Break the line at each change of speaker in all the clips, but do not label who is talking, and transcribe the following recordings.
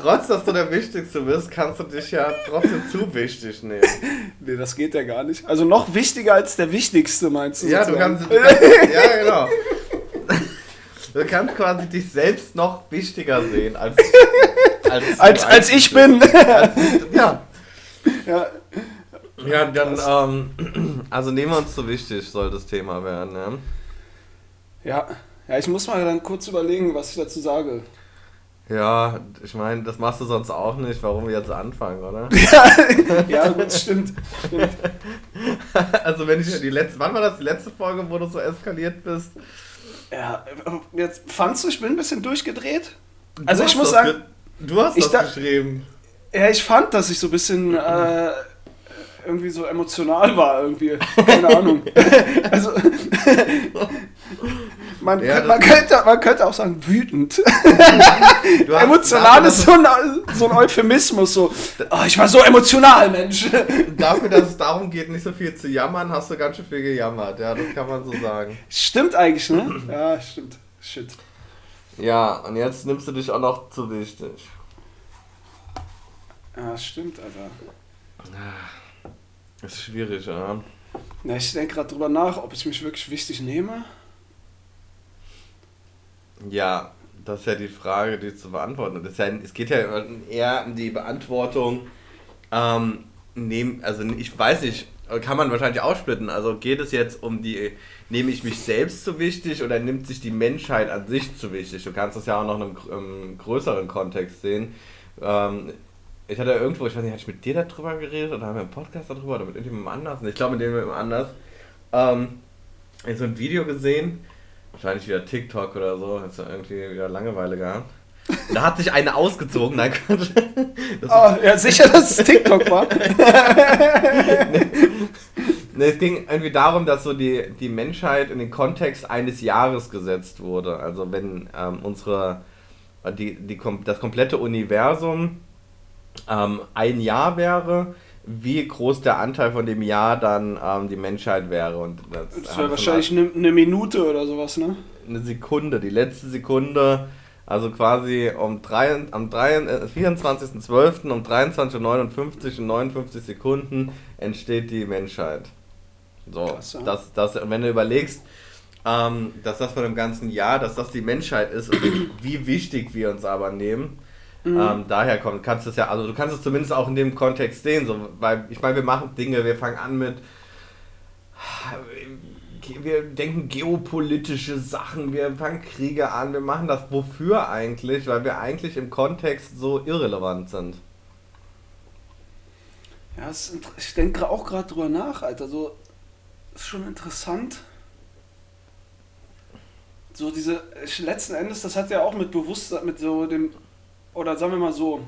trotz dass du der Wichtigste bist, kannst du dich ja trotzdem zu wichtig nehmen.
Nee, das geht ja gar nicht. Also noch wichtiger als der Wichtigste, meinst du?
Ja, du kannst, du kannst. Ja, genau. Du kannst quasi dich selbst noch wichtiger sehen als.
Als, als, als ich bin.
Als, ja.
ja.
Ja, dann, ähm, also nehmen wir uns so wichtig, soll das Thema werden, ne?
ja. Ja, ich muss mal dann kurz überlegen, was ich dazu sage.
Ja, ich meine, das machst du sonst auch nicht, warum wir jetzt anfangen, oder?
ja, gut, stimmt. stimmt.
Also wenn ich die letzte, wann war das die letzte Folge, wo du so eskaliert bist?
Ja, jetzt fandst du, ich bin ein bisschen durchgedreht? Also
Du
ich muss sagen,
ge- du hast das
da-
geschrieben.
ja, ich fand, dass ich so ein bisschen äh, irgendwie so emotional war, irgendwie. Keine Ahnung. also, man,
Ja,
könnte, man, könnte, man könnte auch sagen, wütend.
Hast-
emotional ist so ein, so ein Euphemismus, so, oh, ich war so emotional, Mensch.
Dafür, dass es darum geht, nicht so viel zu jammern, hast du ganz schön viel gejammert. Ja, das kann man so sagen.
Stimmt eigentlich, ne? Ja, stimmt. Shit.
Ja, und jetzt nimmst du dich auch noch zu wichtig.
Ja, stimmt, Alter.
Das ist schwierig, ja.
Ja, ich denke gerade drüber nach, ob ich mich wirklich wichtig nehme.
Ja, das ist ja die Frage, die zu beantworten ist. Ja, es geht ja eher um die Beantwortung, ähm, nehm, also ich weiß nicht, kann man wahrscheinlich aussplitten. Also geht es jetzt um die, nehme ich mich selbst zu wichtig oder nimmt sich die Menschheit an sich zu wichtig? Du kannst das ja auch noch in einem, größeren Kontext sehen. Ähm, ich hatte irgendwo, ich weiß nicht, hatte ich mit dir darüber geredet oder haben wir einen Podcast darüber oder mit irgendjemandem anders? Ich glaube mit dem anders. Ähm, ich so ein Video gesehen, wahrscheinlich wieder TikTok oder so, hat irgendwie wieder Langeweile gehabt. Da hat sich eine ausgezogen, nein,
Oh, ja, sicher, dass es TikTok war.
Ne, es ging irgendwie darum, dass so die, die Menschheit in den Kontext eines Jahres gesetzt wurde. Also wenn ähm, unsere die, die, das komplette Universum ähm, ein Jahr wäre, wie groß der Anteil von dem Jahr dann ähm, die Menschheit wäre. Und das,
Das wäre wahrscheinlich eine ne Minute oder sowas, ne?
eine Sekunde, die letzte Sekunde, also quasi um drei, am drei- äh, 24.12. um 23.59 und 59 Sekunden entsteht die Menschheit. So,
Krass, ja.
das, das, und wenn du überlegst, ähm, dass das von dem ganzen Jahr, dass das die Menschheit ist und wie wichtig wir uns aber nehmen, ähm, daher kommt, kannst du es ja, also du kannst es zumindest auch in dem Kontext sehen, so, weil ich meine, wir machen Dinge, wir fangen an mit wir denken geopolitische Sachen, wir fangen Kriege an, wir machen das wofür eigentlich, weil wir eigentlich im Kontext so irrelevant sind.
Ja, ist ich denke auch gerade drüber nach, Alter. So, ist schon interessant. So diese, letzten Endes, das hat ja auch mit Bewusstsein, mit so dem, oder sagen wir mal so,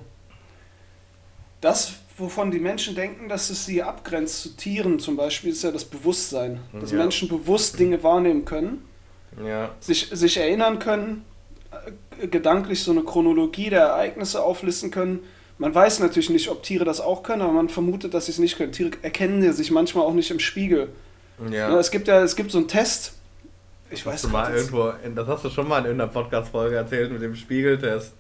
das, wovon die Menschen denken, dass es sie abgrenzt zu Tieren zum Beispiel, ist ja das Bewusstsein. Dass
Ja.
Menschen bewusst Dinge wahrnehmen können,
Ja.
sich, sich erinnern können, äh, gedanklich so eine Chronologie der Ereignisse auflisten können. Man weiß natürlich nicht, ob Tiere das auch können, aber man vermutet, dass sie es nicht können. Tiere erkennen ja sich manchmal auch nicht im Spiegel. Ja. Es gibt ja es gibt so einen Test. Ich weiß
in- das hast du schon mal in irgendeiner Podcast-Folge erzählt mit dem Spiegeltest.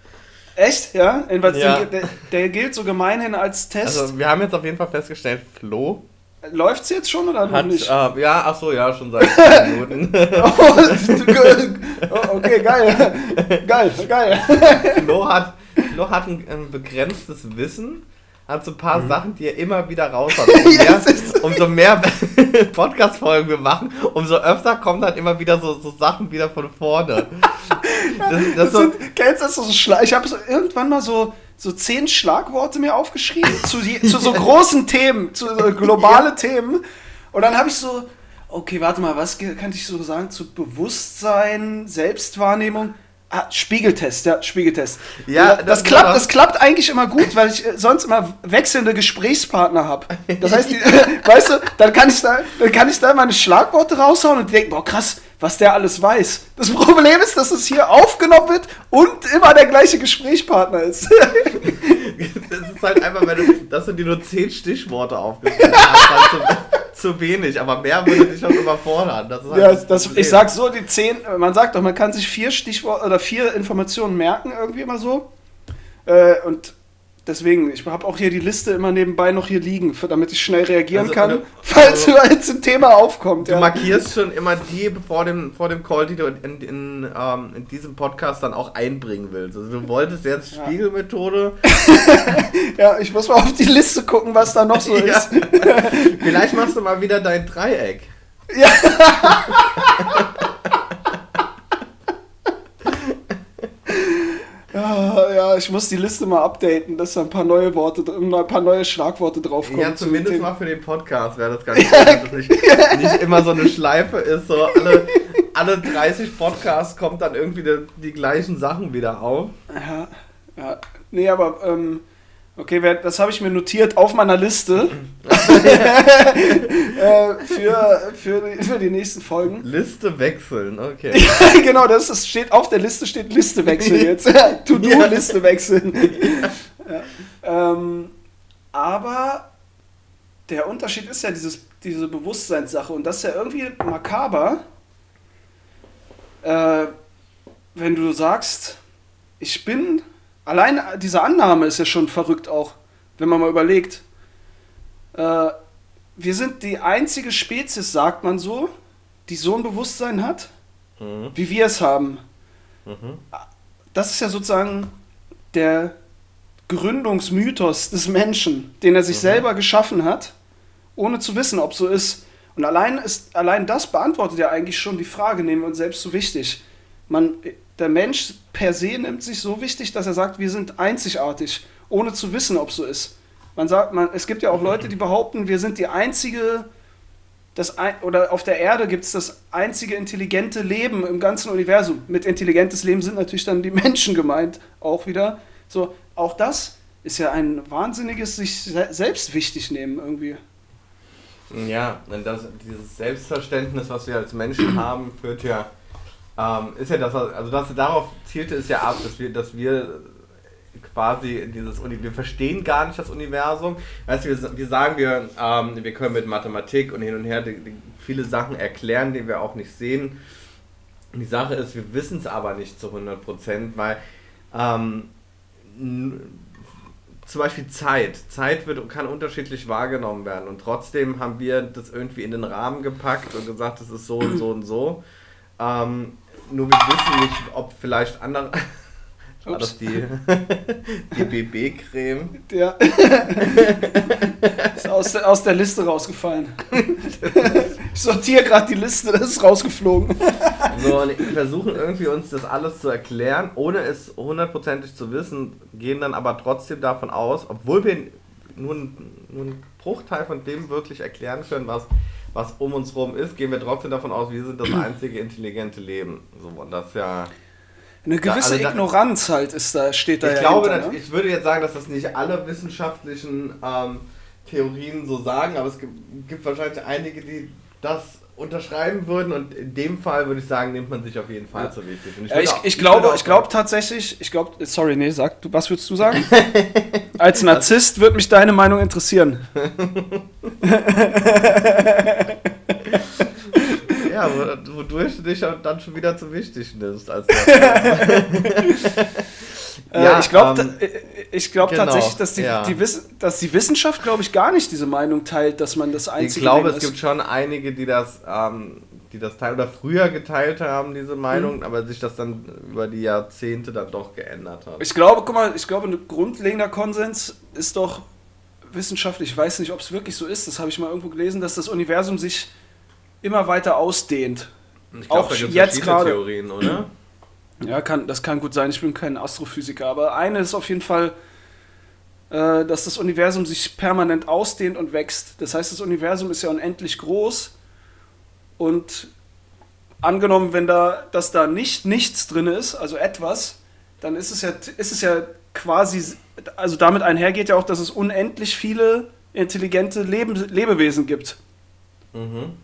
Echt? Ja? Jedenfalls
Ja.
Den, der, der gilt so gemeinhin als Test.
Also wir haben jetzt auf jeden Fall festgestellt, Flo
Läuft's jetzt schon oder noch
hat,
nicht?
äh, ja, ach so, ja, schon seit 10 Minuten.
oh, okay, geil. geil, geil.
Flo hat, Flo hat ein, ein begrenztes Wissen, hat so ein paar Sachen, die er immer wieder raushaut. Umso
Ja,
mehr, umso mehr Podcast-Folgen wir machen, umso öfter kommen dann immer wieder so, so Sachen wieder von vorne. Das, das
Das sind, kennst du das so Schla Ich habe so irgendwann mal so, so zehn Schlagworte mir aufgeschrieben zu, je, zu so großen Themen, zu so globale Themen. Und dann habe ich so, okay, warte mal, was kann ich so sagen zu Bewusstsein, Selbstwahrnehmung? Ah, Spiegeltest, ja, Spiegeltest.
Ja,
das,
das-
klappt,
das-
klappt eigentlich immer gut, weil ich äh, sonst immer wechselnde Gesprächspartner habe. Das heißt, die, weißt du, dann kann ich da, dann kann ich da meine Schlagworte raushauen und die denken, boah, krass, was der alles weiß. Das Problem ist, dass es hier aufgenommen wird und immer der gleiche Gesprächspartner ist.
das ist halt einfach, wenn du, dass du dir nur 10 Stichworte aufgeschrieben hast, halt zu, zu wenig, aber mehr würde dich auch überfordern. Das halt
ja,
das
ich sag so, die zehn, man sagt doch, man kann sich vier Stichworte oder vier Informationen merken, irgendwie immer so. Äh, und deswegen, ich habe auch hier die Liste immer nebenbei noch hier liegen, für, damit ich schnell reagieren
Also,
kann,
also-
falls jetzt ein Thema aufkommt.
Du
Ja.
markierst schon immer die vor dem, vor dem Call, die du in, in, ähm, in diesem Podcast dann auch einbringen willst. Also du wolltest jetzt
Ja.
Spiegelmethode.
ja, ich muss mal auf die Liste gucken, was da noch so
Ja.
ist.
Vielleicht machst du mal wieder dein Dreieck.
Ja, ja, ich muss die Liste mal updaten, dass da ein paar neue Worte, ein paar neue Schlagworte draufkommen.
Ja,
zu
zumindest mal für den Podcast wäre das ganz gut, dass es nicht, nicht immer so eine Schleife ist. So alle, alle 30 Podcasts kommt dann irgendwie die, die gleichen Sachen wieder auf.
Ja, ja. Nee, aber, ähm, okay, das habe ich mir notiert auf meiner Liste äh, für, für, die, für die nächsten Folgen.
Liste wechseln, okay.
genau, das ist, steht auf der Liste, steht Liste wechseln jetzt. To-Do-Liste wechseln. ja. ähm, aber der Unterschied ist ja dieses, diese Bewusstseinssache und das ist ja irgendwie makaber, äh, wenn du sagst, ich bin, allein diese Annahme ist ja schon verrückt auch, wenn man mal überlegt. Äh, wir sind die einzige Spezies, sagt man so, die so ein Bewusstsein hat,
Mhm.
wie wir es haben.
Mhm.
Das ist ja sozusagen der Gründungsmythos des Menschen, den er sich selber geschaffen hat, ohne zu wissen, ob so ist. Und allein, ist, allein das beantwortet ja eigentlich schon die Frage, nehmen wir uns selbst so wichtig. Man, der Mensch per se nimmt sich so wichtig, dass er sagt, wir sind einzigartig, ohne zu wissen, ob so ist. Man sagt, man, es gibt ja auch Leute, die behaupten, wir sind die einzige, das ein, oder auf der Erde gibt es das einzige intelligente Leben im ganzen Universum. Mit intelligentes Leben sind natürlich dann die Menschen gemeint, auch wieder. So, auch das ist ja ein wahnsinniges sich se selbst wichtig nehmen irgendwie.
Ja, das, dieses Selbstverständnis, was wir als Menschen haben, führt ja, ähm, ist ja das, also das, darauf zielte es ja ab, dass wir, dass wir quasi in dieses Uni, wir verstehen gar nicht das Universum. Weißt du, wir, wir sagen, wir, ähm, wir können mit Mathematik und hin und her die, die, viele Sachen erklären, die wir auch nicht sehen. Die Sache ist, wir wissen es aber nicht zu 100 Prozent, weil ähm, zum Beispiel Zeit. Zeit wird, kann unterschiedlich wahrgenommen werden und trotzdem haben wir das irgendwie in den Rahmen gepackt und gesagt, es ist so und so und so. Ähm, nur wir wissen nicht, ob vielleicht andere.
Ups.
das die, die BB-Creme?
Der ist aus der, aus der Liste rausgefallen. ich sortiere gerade die Liste, das ist rausgeflogen.
So, und wir versuchen irgendwie uns das alles zu erklären, ohne es hundertprozentig zu wissen, gehen dann aber trotzdem davon aus, obwohl wir nur, einen- nur einen Bruchteil von dem wirklich erklären können, was, was um uns rum ist, gehen wir trotzdem davon aus, wir sind das einzige intelligente Leben. So, das ja.
Eine gewisse
also da-
Ignoranz halt ist da, steht da
Ich
ja
glaube,
hinter,
dass,
ne?
ich würde jetzt sagen, dass das nicht alle wissenschaftlichen ähm, Theorien so sagen, aber es gibt, gibt wahrscheinlich einige, die das unterschreiben würden und in dem Fall würde ich sagen, nimmt man sich auf jeden Fall
Ja.
zu wichtig.
Ja, ich,
auch-
ich
würde
glaube, ich glaube tatsächlich, ich glaube, sorry, nee, sag du, was würdest du sagen? Als Narzisst würde mich deine Meinung interessieren.
Ja, wo- wodurch du dich dann schon wieder zu wichtig nimmst. Als
Äh, ich glaube
ähm,
ich glaub
genau,
tatsächlich, dass die,
ja.
die, Wiss dass die Wissenschaft, glaube ich, gar nicht diese Meinung teilt, dass man das
ich
einzige
glaube,
Leben
es
ist.
gibt schon einige, die das, ähm, die das teilen oder früher geteilt haben, diese Meinung,
Mhm.
aber sich das dann über die Jahrzehnte dann doch geändert hat.
Ich glaube, guck mal, ich glaube, ein grundlegender Konsens ist doch wissenschaftlich, ich weiß nicht, ob es wirklich so ist, das habe ich mal irgendwo gelesen, dass das Universum sich immer weiter ausdehnt.
Ich
auch
da gibt's
jetzt
verschiedene
gerade-
Theorien, oder?
Ja, kann, das kann gut sein, ich bin kein Astrophysiker, aber eine ist auf jeden Fall, äh, dass das Universum sich permanent ausdehnt und wächst. Das heißt, das Universum ist ja unendlich groß und angenommen, wenn da, dass da nicht nichts drin ist, also etwas, dann ist es ja, ist es ja quasi, also damit einhergeht ja auch, dass es unendlich viele intelligente Leben, Lebewesen gibt.
Mhm.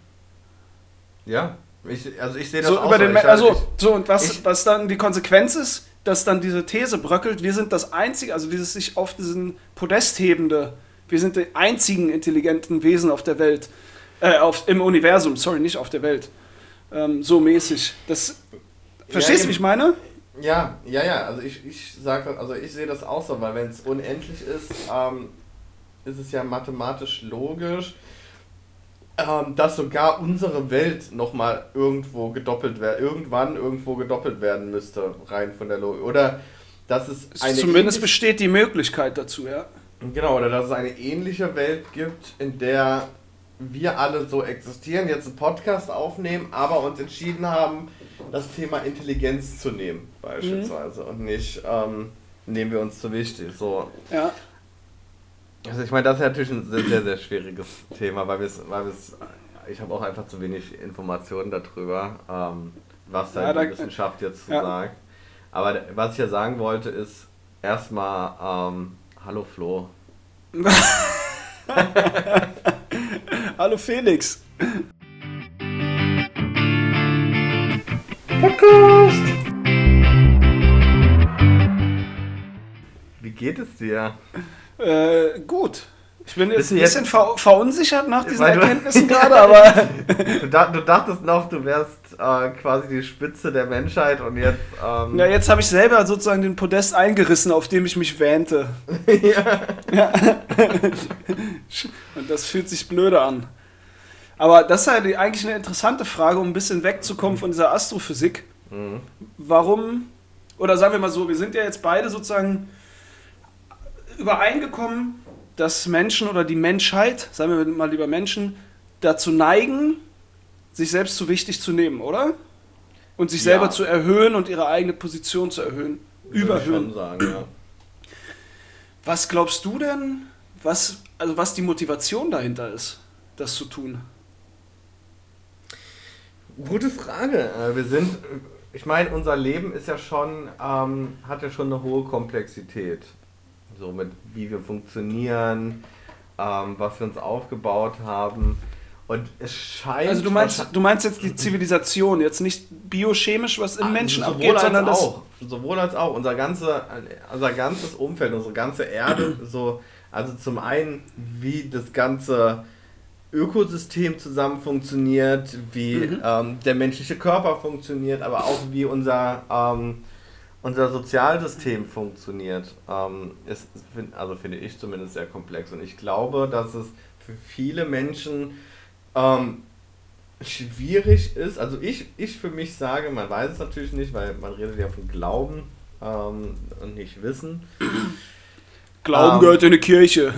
Ja, ich, also ich sehe das
So
auch
über
so.
den
sag-
also
ich-
so und was,
ich-
was dann die Konsequenz ist, dass dann diese These bröckelt, wir sind das einzige, also dieses sich auf diesen Podest hebende, wir sind die einzigen intelligenten Wesen auf der Welt, äh, auf, im Universum, sorry, nicht auf der Welt. Ähm, so mäßig. Das, verstehst du, wie ich meine?
Ja, ja, ja, also ich, ich sage, also ich sehe das auch so, weil wenn es unendlich ist, ähm, ist es ja mathematisch logisch, ähm, dass sogar unsere Welt nochmal irgendwo gedoppelt werden, irgendwann irgendwo gedoppelt werden müsste, rein von der Logik. Oder dass es
eine. Zumindest besteht die Möglichkeit dazu, ja.
Genau, oder dass es eine ähnliche Welt gibt, in der wir alle so existieren, jetzt einen Podcast aufnehmen, aber uns entschieden haben, das Thema Intelligenz zu nehmen, beispielsweise. Mhm. Und nicht ähm, nehmen wir uns zu wichtig. So.
Ja.
Also ich meine, das ist natürlich ein sehr, sehr, schwieriges Thema, weil wir es, weil ich habe auch einfach zu wenig Informationen darüber, ähm, was da ja, die Wissenschaft jetzt ja. sagt. Aber was ich ja sagen wollte, ist erstmal, ähm, hallo Flo.
hallo Felix. Podcast.
Wie geht es dir?
Äh, gut. Ich bin jetzt ein bisschen ver verunsichert nach diesen Erkenntnissen gerade, aber.
du, dachtest noch, du wärst äh, quasi die Spitze der Menschheit und jetzt. Ähm
ja, jetzt habe ich selber sozusagen den Podest eingerissen, auf dem ich mich wähnte. ja. ja. und das fühlt sich blöde an. Aber das ist halt eigentlich eine interessante Frage, um ein bisschen wegzukommen von dieser Astrophysik. Mhm. Warum, oder sagen wir mal so, wir sind ja jetzt beide sozusagen übereingekommen, dass Menschen oder die Menschheit, sagen wir mal lieber Menschen, dazu neigen, sich selbst zu wichtig zu nehmen, oder? Und sich selber ja. zu erhöhen und ihre eigene Position zu erhöhen. Würde überhöhen. Sagen, ja. Was glaubst du denn, was, also was die Motivation dahinter ist, das zu tun?
Gute Frage. Äh, wir sind, ich meine, unser Leben ist ja schon, ähm, hat ja schon eine hohe Komplexität. So mit wie wir funktionieren, ähm, was wir uns aufgebaut haben. Und es scheint.
Also du meinst, du meinst jetzt die Zivilisation, jetzt nicht biochemisch, was im ah, Menschen abgeht, sondern
das. Auch, sowohl als auch. Unser, ganze, unser ganzes Umfeld, unsere ganze Erde, so, also zum einen, wie das ganze Ökosystem zusammen funktioniert, wie mhm. ähm, der menschliche Körper funktioniert, aber auch wie unser, ähm, unser Sozialsystem funktioniert. Ähm, ist, also finde ich zumindest sehr komplex. Und ich glaube, dass es für viele Menschen ähm, schwierig ist. Also ich, ich für mich sage, man weiß es natürlich nicht, weil man redet ja von Glauben ähm, und nicht Wissen.
Glauben ähm, gehört in eine Kirche.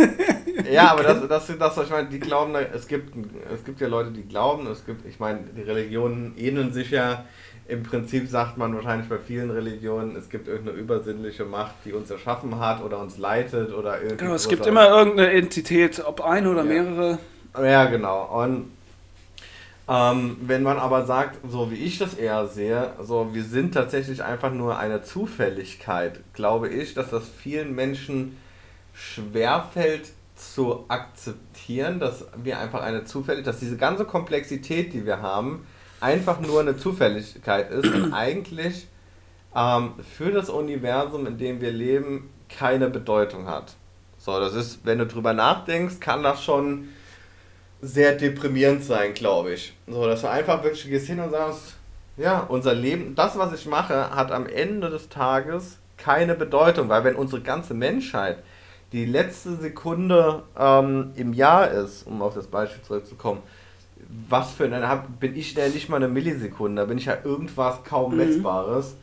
ja, aber das, das, das, ich meine, die glauben, es gibt, es gibt ja Leute, die glauben, es gibt, ich meine, die Religionen ähneln sich ja. Im Prinzip sagt man wahrscheinlich bei vielen Religionen, es gibt irgendeine übersinnliche Macht, die uns erschaffen hat oder uns leitet oder irgendwie.
Genau, es gibt immer irgendeine Entität, ob eine oder ja. mehrere.
Ja, genau. Und ähm, wenn man aber sagt, so wie ich das eher sehe, so wir sind tatsächlich einfach nur eine Zufälligkeit, glaube ich, dass das vielen Menschen schwerfällt, zu akzeptieren, dass wir einfach eine Zufälligkeit, dass diese ganze Komplexität, die wir haben, einfach nur eine Zufälligkeit ist und eigentlich ähm, für das Universum, in dem wir leben, keine Bedeutung hat. So, das ist, wenn du drüber nachdenkst, kann das schon sehr deprimierend sein, glaube ich. So, dass du einfach wirklich gehst hin und sagst, ja, unser Leben, das, was ich mache, hat am Ende des Tages keine Bedeutung, weil wenn unsere ganze Menschheit die letzte Sekunde ähm, im Jahr ist, um auf das Beispiel zurückzukommen, was für eine, bin ich ja nicht mal eine Millisekunde, da bin ich ja irgendwas kaum mhm. messbares.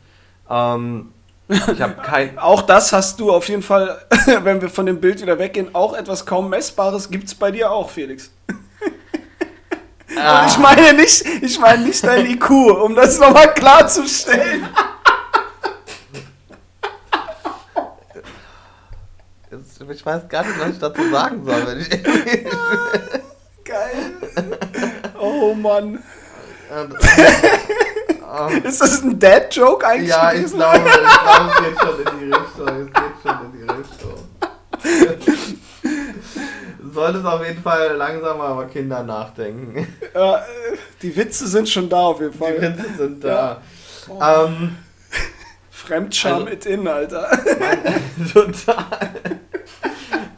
Ähm, ich habe kein.
auch das hast du auf jeden Fall, wenn wir von dem Bild wieder weggehen, auch etwas kaum messbares gibt es bei dir auch, Felix. Ah. Und ich meine nicht, ich meine nicht dein IQ, um das nochmal klarzustellen.
ich weiß gar nicht, was ich dazu sagen soll. Wenn ich
Geil. Oh Mann. Und, ähm, ist das ein Dad-Joke eigentlich?
Ja, ich glaube, ich glaube, es geht schon in die Richtung. Es geht schon in die Richtung. du solltest auf jeden Fall langsam mal über Kinder nachdenken.
Ja, die Witze sind schon da auf jeden Fall.
Die Witze sind da. Ja. Oh. Ähm,
Fremdscham also, it in, Alter.
Mein, total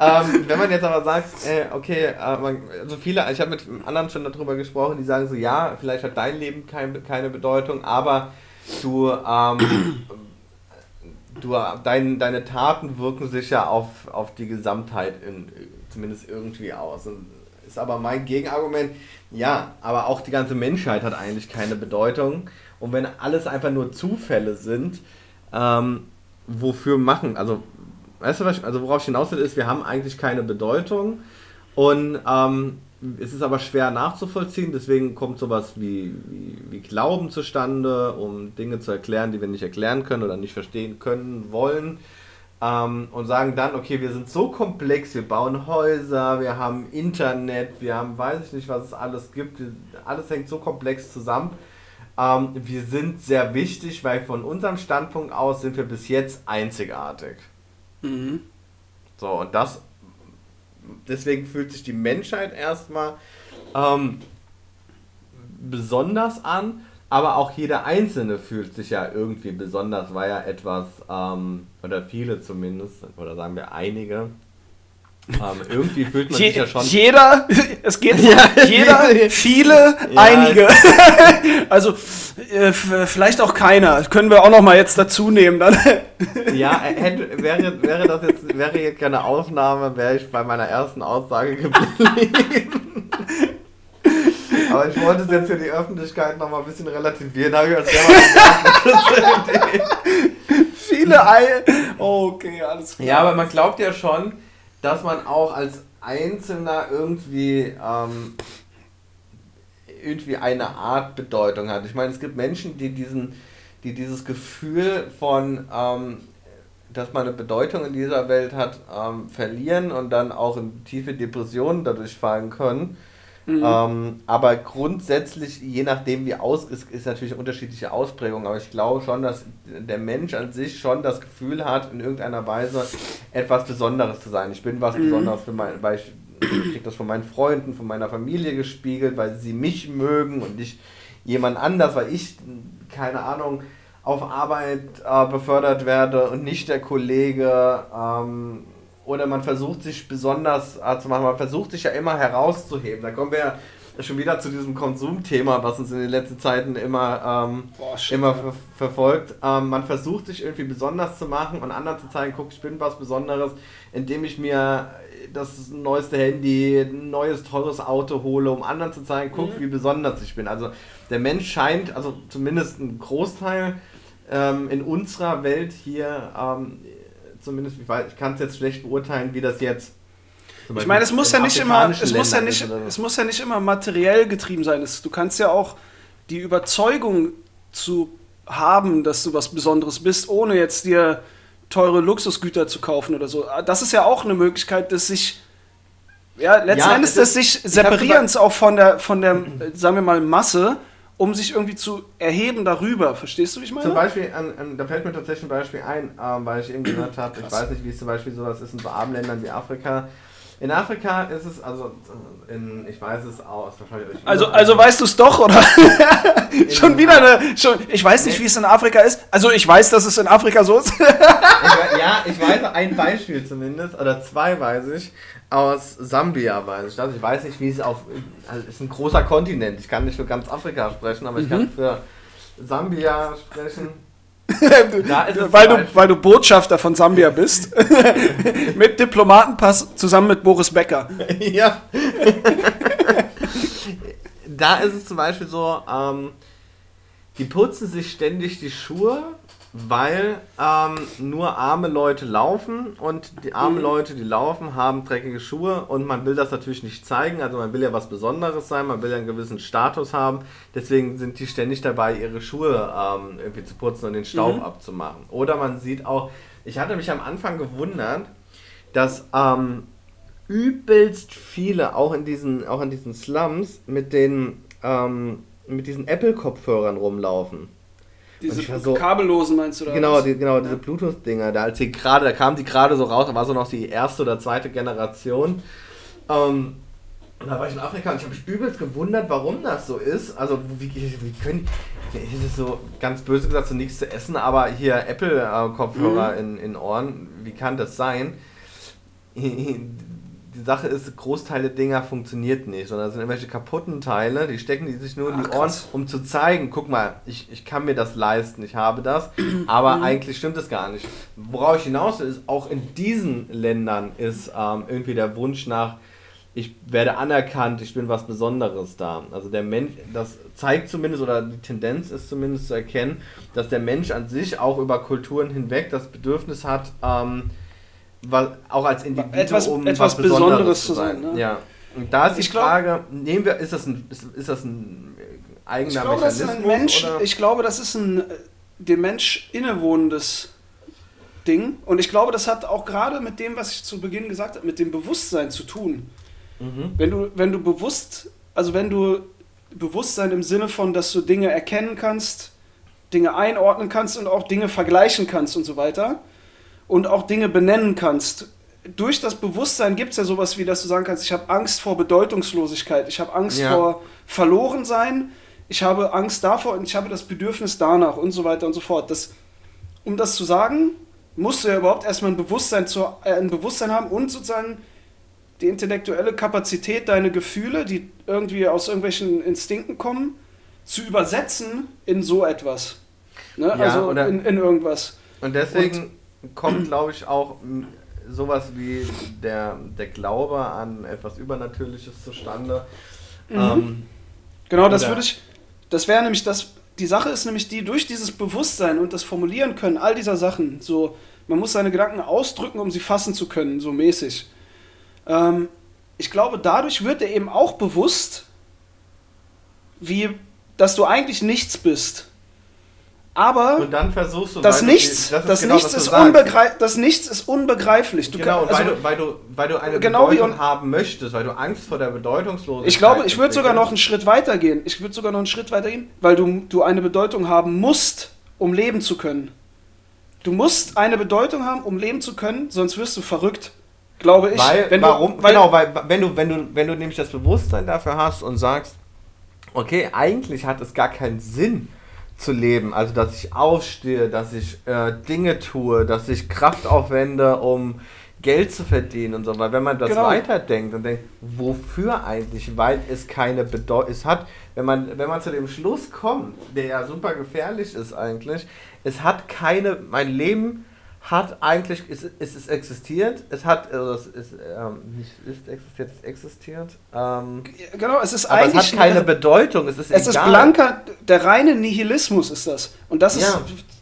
ähm, wenn man jetzt aber sagt, äh, okay, äh, man, also viele, ich habe mit anderen schon darüber gesprochen, die sagen so, ja, vielleicht hat dein Leben kein, keine Bedeutung, aber du, ähm, du dein, deine Taten wirken sich ja auf, auf die Gesamtheit in, zumindest irgendwie aus. Und ist aber mein Gegenargument, ja, aber auch die ganze Menschheit hat eigentlich keine Bedeutung. Und wenn alles einfach nur Zufälle sind, ähm, wofür machen? Also, weißt du, was also worauf ich hinaus will, ist, wir haben eigentlich keine Bedeutung. Und ähm, es ist aber schwer nachzuvollziehen, deswegen kommt sowas wie, wie, wie, Glauben zustande, um Dinge zu erklären, die wir nicht erklären können oder nicht verstehen können, wollen. Ähm, und sagen dann, okay, wir sind so komplex, wir bauen Häuser, wir haben Internet, wir haben, weiß ich nicht, was es alles gibt, alles hängt so komplex zusammen. Ähm, wir sind sehr wichtig, weil von unserem Standpunkt aus sind wir bis jetzt einzigartig. Mhm. So, und das deswegen fühlt sich die Menschheit erstmal ähm, besonders an, aber auch jeder Einzelne fühlt sich ja irgendwie besonders, weil ja etwas, ähm, oder viele zumindest, oder sagen wir einige, ähm, irgendwie fühlt man Je, sich ja schon.
Jeder, es geht ja, jeder, viele, ja. einige. also äh, vielleicht auch keiner. können wir auch noch mal jetzt dazu nehmen dann.
ja, hätte, wäre, wäre das jetzt wäre jetzt keine Ausnahme, wäre ich bei meiner ersten Aussage geblieben. Aber ich wollte es jetzt für die Öffentlichkeit noch mal ein bisschen relativieren. Habe ich als
Viele Eier. Oh, okay, alles
klar. Ja, aber man glaubt ja schon, dass man auch als Einzelner irgendwie, ähm, irgendwie eine Art Bedeutung hat. Ich meine, es gibt Menschen, die diesen, die dieses Gefühl von, ähm, dass man eine Bedeutung in dieser Welt hat, ähm, verlieren und dann auch in tiefe Depressionen dadurch fallen können. Mhm. Ähm, aber grundsätzlich, je nachdem wie aus ist, ist natürlich eine unterschiedliche Ausprägung. Aber ich glaube schon, dass der Mensch an sich schon das Gefühl hat, in irgendeiner Weise etwas Besonderes zu sein. Ich bin was mhm. Besonderes für mein, weil ich, ich kriege das von meinen Freunden, von meiner Familie gespiegelt, weil sie mich mögen und nicht jemand anders, weil ich, keine Ahnung, auf Arbeit äh, befördert werde und nicht der Kollege. Ähm, oder man versucht sich besonders äh, zu machen, man versucht sich ja immer herauszuheben. Da kommen wir ja schon wieder zu diesem Konsumthema, was uns in den letzten Zeiten immer, ähm, Boah, shit, immer ver verfolgt. Ähm, man versucht sich irgendwie besonders zu machen und anderen zu zeigen, guck, ich bin was Besonderes, indem ich mir das neueste Handy, ein neues teures Auto hole, um anderen zu zeigen, guck, mhm. wie besonders ich bin. Also der Mensch scheint, also zumindest ein Großteil ähm, in unserer Welt hier ähm, zumindest, ich, ich kann es jetzt schlecht beurteilen, wie das jetzt.
Ich meine, es muss ja nicht immer, es muss ja nicht, es muss ja nicht immer materiell getrieben sein. Es, du kannst ja auch die Überzeugung zu haben, dass du was Besonderes bist, ohne jetzt dir teure Luxusgüter zu kaufen oder so. Das ist ja auch eine Möglichkeit, dass sich ja, letzten ja, Endes des sich Separierens auch von der, von der, sagen wir mal, Masse um sich irgendwie zu erheben darüber. Verstehst du, wie ich meine?
Zum Beispiel, an, da fällt mir tatsächlich ein Beispiel ein, ähm, weil ich eben gehört habe, ich weiß nicht, wie es zum Beispiel sowas ist in so armen Ländern wie Afrika. In Afrika ist es, also in, ich weiß es aus, wahrscheinlich.
Also, also weißt du es doch, oder? schon wieder eine, schon, ich weiß nicht, wie es in Afrika ist. Also ich weiß, dass es in Afrika so ist.
ja, ich weiß ein Beispiel zumindest, oder zwei weiß ich aus Sambia, weiß ich das. Ich weiß nicht, wie es auf. Also es ist ein großer Kontinent. Ich kann nicht für ganz Afrika sprechen, aber ich kann mhm. für Sambia sprechen.
weil, du, weil du Botschafter von Sambia bist. mit Diplomatenpass zusammen mit Boris Becker. ja.
da ist es zum Beispiel so, ähm, die putzen sich ständig die Schuhe weil ähm, nur arme Leute laufen und die armen mhm. Leute, die laufen, haben dreckige Schuhe und man will das natürlich nicht zeigen. Also man will ja was Besonderes sein, man will ja einen gewissen Status haben. Deswegen sind die ständig dabei, ihre Schuhe ähm, irgendwie zu putzen und den Staub mhm. abzumachen. Oder man sieht auch, ich hatte mich am Anfang gewundert, dass ähm, übelst viele auch in diesen, auch in diesen Slums mit den ähm, mit diesen Apple-Kopfhörern rumlaufen.
Diese so, kabellosen meinst du da?
Genau, die, genau, diese Bluetooth-Dinger. Da, da kamen die gerade so raus, da war so noch die erste oder zweite Generation. Ähm, und da war ich in Afrika und ich habe mich übelst gewundert, warum das so ist. Also, wie, wie können. Hier ist so ganz böse gesagt, so nichts zu essen, aber hier Apple-Kopfhörer mhm. in, in Ohren, wie kann das sein? die Sache ist, Großteile Dinger funktioniert nicht, sondern es sind irgendwelche kaputten Teile, die stecken die sich nur in die
Ach,
Ohren,
krass.
um zu zeigen, guck mal, ich, ich kann mir das leisten, ich habe das, aber
Mhm.
eigentlich stimmt es gar nicht. Worauf ich hinaus will, ist, auch in diesen Ländern ist ähm, irgendwie der Wunsch nach, ich werde anerkannt, ich bin was Besonderes da. Also der Mensch, das zeigt zumindest, oder die Tendenz ist zumindest zu erkennen, dass der Mensch an sich auch über Kulturen hinweg das Bedürfnis hat, ähm, auch als Individuum
Etwas-
was
etwas Besonderes zu sein, ne?
Ja. Und da ist die
Ich glaub-
Frage, nehmen wir, ist das ein, ist, ist das ein äh, eigener
Ich glaube, das ist
Mechanismus?
ein Mensch,
oder?
ich glaube, das ist ein äh, dem Mensch innewohnendes Ding. Und ich glaube, das hat auch gerade mit dem, was ich zu Beginn gesagt habe, mit dem Bewusstsein zu tun.
Mhm.
Wenn du, wenn du bewusst, also wenn du Bewusstsein im Sinne von, dass du Dinge erkennen kannst, Dinge einordnen kannst und auch Dinge vergleichen kannst und so weiter und auch Dinge benennen kannst. Durch das Bewusstsein gibt es ja sowas wie, dass du sagen kannst, ich habe Angst vor Bedeutungslosigkeit, ich habe Angst
Ja.
vor Verlorensein, ich habe Angst davor und ich habe das Bedürfnis danach und so weiter und so fort. Das, um das zu sagen, musst du ja überhaupt erstmal ein Bewusstsein, zu, äh, ein Bewusstsein haben und sozusagen die intellektuelle Kapazität, deine Gefühle, die irgendwie aus irgendwelchen Instinkten kommen, zu übersetzen in so etwas. Ne?
Ja,
also
oder-
in, in irgendwas.
Und deswegen kommt, glaube ich, auch sowas wie der, der Glaube an etwas Übernatürliches zustande. Ähm,
Genau, das würde ich. Das wäre nämlich das. Die Sache ist nämlich die, durch dieses Bewusstsein und das Formulieren können all dieser Sachen, so, man muss seine Gedanken ausdrücken, um sie fassen zu können, so mäßig. Ähm, ich glaube, dadurch wird dir eben auch bewusst, wie, dass du eigentlich nichts bist. Aber
und dann versuchst du...
das
weil
Nichts,
das
das,
genau,
Nichts ist unbegreif, das Nichts ist unbegreiflich. Du
Genau,
kann,
weil,
also,
du, weil, du, weil du eine
Genau wie
Bedeutung
un-
haben möchtest, weil du Angst vor der Bedeutungslosigkeit
Ich glaube, ich würde sogar noch einen. Schritt weiter gehen. Ich würde sogar noch einen Schritt weiter gehen, weil du, du eine Bedeutung haben musst, um leben zu können. Du musst eine Bedeutung haben, um leben zu können, sonst wirst du verrückt. Glaube ich.
Weil,
Wenn
warum?
Du, weil,
genau, weil wenn du, wenn du, wenn du nämlich das Bewusstsein dafür hast und sagst, okay, eigentlich hat es gar keinen Sinn zu leben, also dass ich aufstehe, dass ich äh, Dinge tue, dass ich Kraft aufwende, um Geld zu verdienen und so, weil wenn man das
Genau.
weiterdenkt und denkt, wofür eigentlich, weil es keine Bedeutung, es hat, wenn man, wenn man zu dem Schluss kommt, der ja super gefährlich ist eigentlich, es hat keine, mein Leben hat eigentlich, es, es ist existiert, es hat, also es ist, ähm, nicht ist existiert, es existiert, ähm,
genau, es ist
aber es
eigentlich
hat keine
es,
Bedeutung, es ist
es ist
egal.
blanker, der reine Nihilismus ist das. Und das ist,
Ja.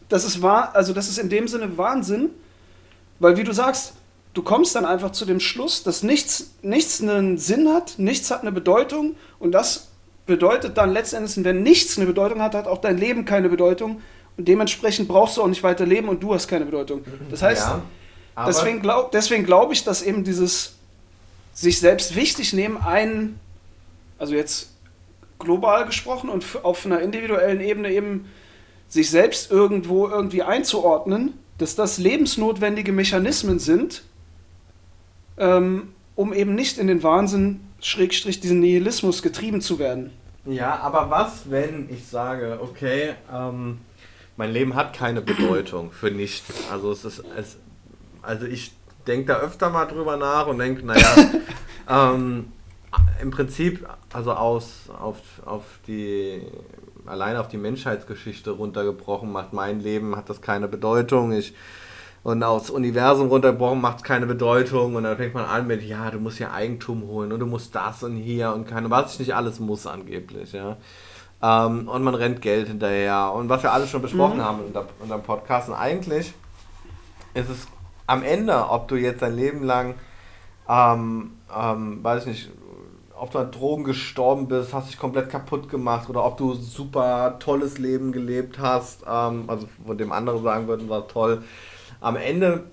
das ist wahr, also das ist in dem Sinne Wahnsinn, weil wie du sagst, du kommst dann einfach zu dem Schluss, dass nichts, nichts einen Sinn hat, nichts hat eine Bedeutung und das bedeutet dann letztendlich, wenn nichts eine Bedeutung hat, hat auch dein Leben keine Bedeutung und dementsprechend brauchst du auch nicht weiter leben und du hast keine Bedeutung. Das heißt,
ja,
deswegen glaube glaub ich, dass eben dieses sich selbst wichtig nehmen ein, also jetzt global gesprochen und auf einer individuellen Ebene eben sich selbst irgendwo irgendwie einzuordnen, dass das lebensnotwendige Mechanismen sind, ähm, um eben nicht in den Wahnsinn, Schrägstrich, diesen Nihilismus getrieben zu werden.
Ja, aber was, wenn ich sage, okay, ähm, mein Leben hat keine Bedeutung für nichts. Also es ist, es, also ich denke da öfter mal drüber nach und denke, naja, ähm, im Prinzip, also aus, auf, auf die, allein auf die Menschheitsgeschichte runtergebrochen, macht mein Leben, hat das keine Bedeutung. Ich, und aufs Universum runtergebrochen macht es keine Bedeutung. Und dann fängt man an mit, ja, du musst ja Eigentum holen und du musst das und hier und keine, was ich nicht alles muss angeblich, ja. Ähm, und man rennt Geld hinterher und was wir alles schon besprochen haben unter, unter dem Podcast. Und eigentlich ist es am Ende, ob du jetzt dein Leben lang, ähm, ähm, weiß ich nicht, ob du an Drogen gestorben bist, hast dich komplett kaputt gemacht oder ob du super tolles Leben gelebt hast, ähm, also von dem andere sagen würden, war toll. Am Ende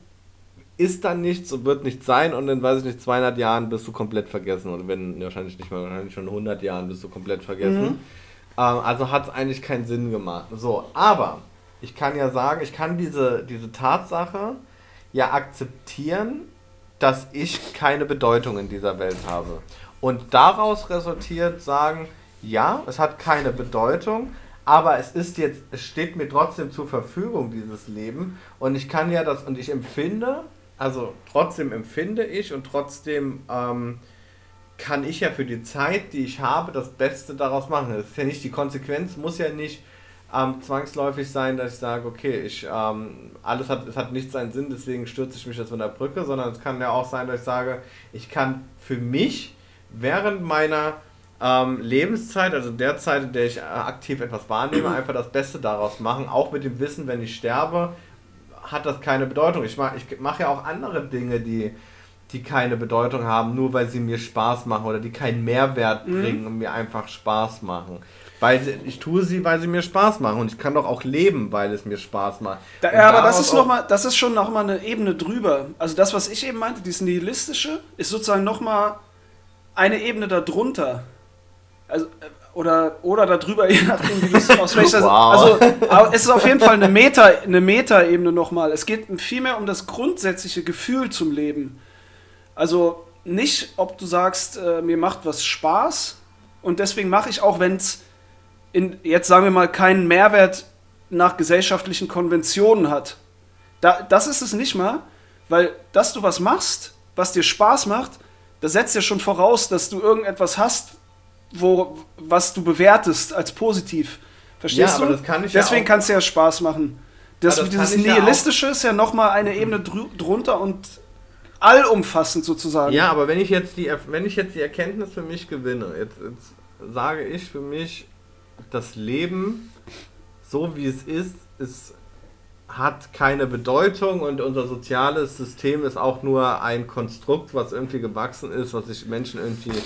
ist dann nichts und wird nichts sein und in, weiß ich nicht, 200 Jahren bist du komplett vergessen oder wenn, wahrscheinlich nicht mehr, wahrscheinlich schon 100 Jahren bist du komplett vergessen.
Mhm.
Ähm, also hat es eigentlich keinen Sinn gemacht. So, aber ich kann ja sagen, ich kann diese, diese Tatsache ja akzeptieren, dass ich keine Bedeutung in dieser Welt habe. Und daraus resultiert sagen, ja, es hat keine Bedeutung, aber es ist jetzt, es steht mir trotzdem zur Verfügung, dieses Leben. Und ich kann ja das, und ich empfinde also trotzdem empfinde ich und trotzdem ähm, kann ich ja für die Zeit, die ich habe, das Beste daraus machen. Das ist ja nicht die Konsequenz, muss ja nicht ähm, zwangsläufig sein, dass ich sage, okay, ich ähm, alles hat, es hat nicht seinen Sinn, deswegen stürze ich mich jetzt von der Brücke, sondern es kann ja auch sein, dass ich sage, ich kann für mich während meiner ähm, Lebenszeit, also der Zeit, in der ich äh, aktiv etwas wahrnehme, einfach das Beste daraus machen, auch mit dem Wissen, wenn ich sterbe, hat das keine Bedeutung. Ich mache ich mach ja auch andere Dinge, die, die keine Bedeutung haben, nur weil sie mir Spaß machen oder die keinen Mehrwert mhm. bringen und mir einfach Spaß machen. Weil ich tue sie, weil sie mir Spaß machen und ich kann doch auch leben, weil es mir Spaß macht.
Da, ja, aber das ist noch mal, das ist schon noch mal eine Ebene drüber. Also das, was ich eben meinte, dieses nihilistische, ist sozusagen noch mal eine Ebene darunter. Also äh, oder, oder darüber, je nachdem, wie du aus welcher wow. Also, es ist auf jeden Fall eine Meta, eine Meta-Ebene nochmal. Es geht vielmehr um das grundsätzliche Gefühl zum Leben. Also nicht, ob du sagst, äh, mir macht was Spaß und deswegen mache ich auch, wenn es jetzt sagen wir mal keinen Mehrwert nach gesellschaftlichen Konventionen hat. Da, das ist es nicht mal, weil dass du was machst, was dir Spaß macht, das setzt ja schon voraus, dass du irgendetwas hast, wo, was du bewertest als positiv. Verstehst ja, du? Kann Deswegen ja kann es ja Spaß machen. Das, das dieses Nihilistische ja ist ja nochmal eine Ebene drunter und allumfassend sozusagen.
Ja, aber wenn ich jetzt die, wenn ich jetzt die Erkenntnis für mich gewinne, jetzt, jetzt sage ich für mich, das Leben, so wie es ist, ist hat keine Bedeutung und unser soziales System ist auch nur ein Konstrukt, was irgendwie gewachsen ist, was sich Menschen irgendwie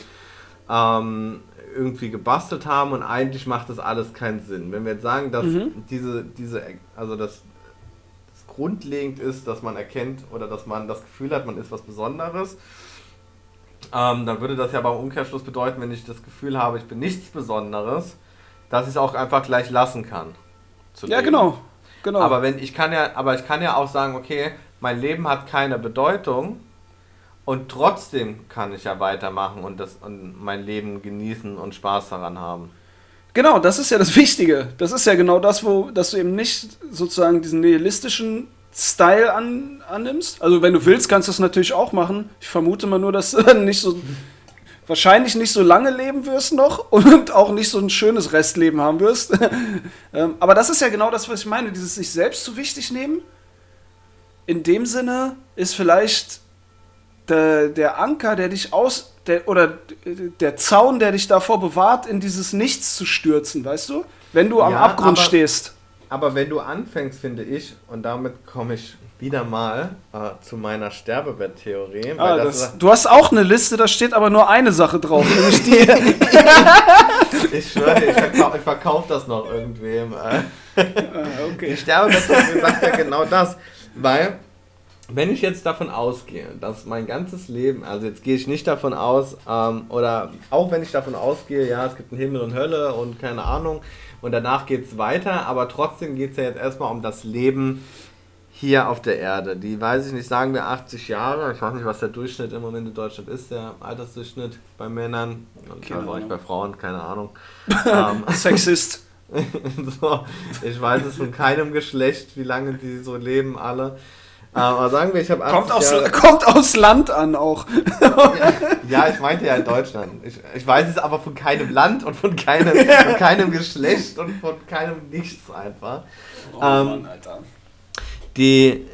ähm, irgendwie gebastelt haben und eigentlich macht das alles keinen Sinn. Wenn wir jetzt sagen, dass mhm. diese, diese, also das, das grundlegend ist, dass man erkennt oder dass man das Gefühl hat, man ist was Besonderes, ähm, dann würde das ja beim Umkehrschluss bedeuten, wenn ich das Gefühl habe, ich bin nichts Besonderes, dass ich es auch einfach gleich lassen kann.
ja, genau. genau.
Aber wenn ich kann ja, aber ich kann ja auch sagen, okay, mein Leben hat keine Bedeutung und trotzdem kann ich ja weitermachen und, das, und mein Leben genießen und Spaß daran haben.
Genau, das ist ja das Wichtige. Das ist ja genau das, wo, dass du eben nicht sozusagen diesen nihilistischen Style an, annimmst. Also wenn du willst, kannst du das natürlich auch machen. Ich vermute mal nur, dass du dann nicht so wahrscheinlich nicht so lange leben wirst noch und auch nicht so ein schönes Restleben haben wirst. Ähm, aber das ist ja genau das, was ich meine, dieses sich selbst zu wichtig nehmen. In dem Sinne ist vielleicht der, der Anker, der dich aus, der, oder der Zaun, der dich davor bewahrt, in dieses Nichts zu stürzen, weißt du? Wenn du am ja, Abgrund aber, stehst.
Aber wenn du anfängst, finde ich, und damit komme ich wieder mal äh, zu meiner Sterbebett-Theorie.
Ah, du hast auch eine Liste, da steht aber nur eine Sache drauf, nämlich die.
ich schwöre ich verkaufe verkauf das noch irgendwem. Äh. Ah, okay. Die Sterbebett-Theorie sagt ja genau das, weil wenn ich jetzt davon ausgehe, dass mein ganzes Leben, also jetzt gehe ich nicht davon aus, ähm, oder auch wenn ich davon ausgehe, ja, es gibt einen Himmel und Hölle und keine Ahnung, und danach geht es weiter, aber trotzdem geht es ja jetzt erstmal um das Leben hier auf der Erde. Die, weiß ich nicht, sagen wir 80 Jahre, ich weiß nicht, was der Durchschnitt im Moment in Deutschland ist, der Altersdurchschnitt bei Männern, und also auch bei Frauen, keine Ahnung.
ähm, Sexist.
so, ich weiß es von keinem Geschlecht, wie lange die so leben alle. Aber sagen wir, ich habe
kommt, aus, kommt aus Land an auch.
ja, ja, ich meinte ja in Deutschland. Ich, ich weiß es aber von keinem Land und von keinem, von keinem Geschlecht und von keinem Nichts einfach. Oh ähm, Mann, Alter. Die,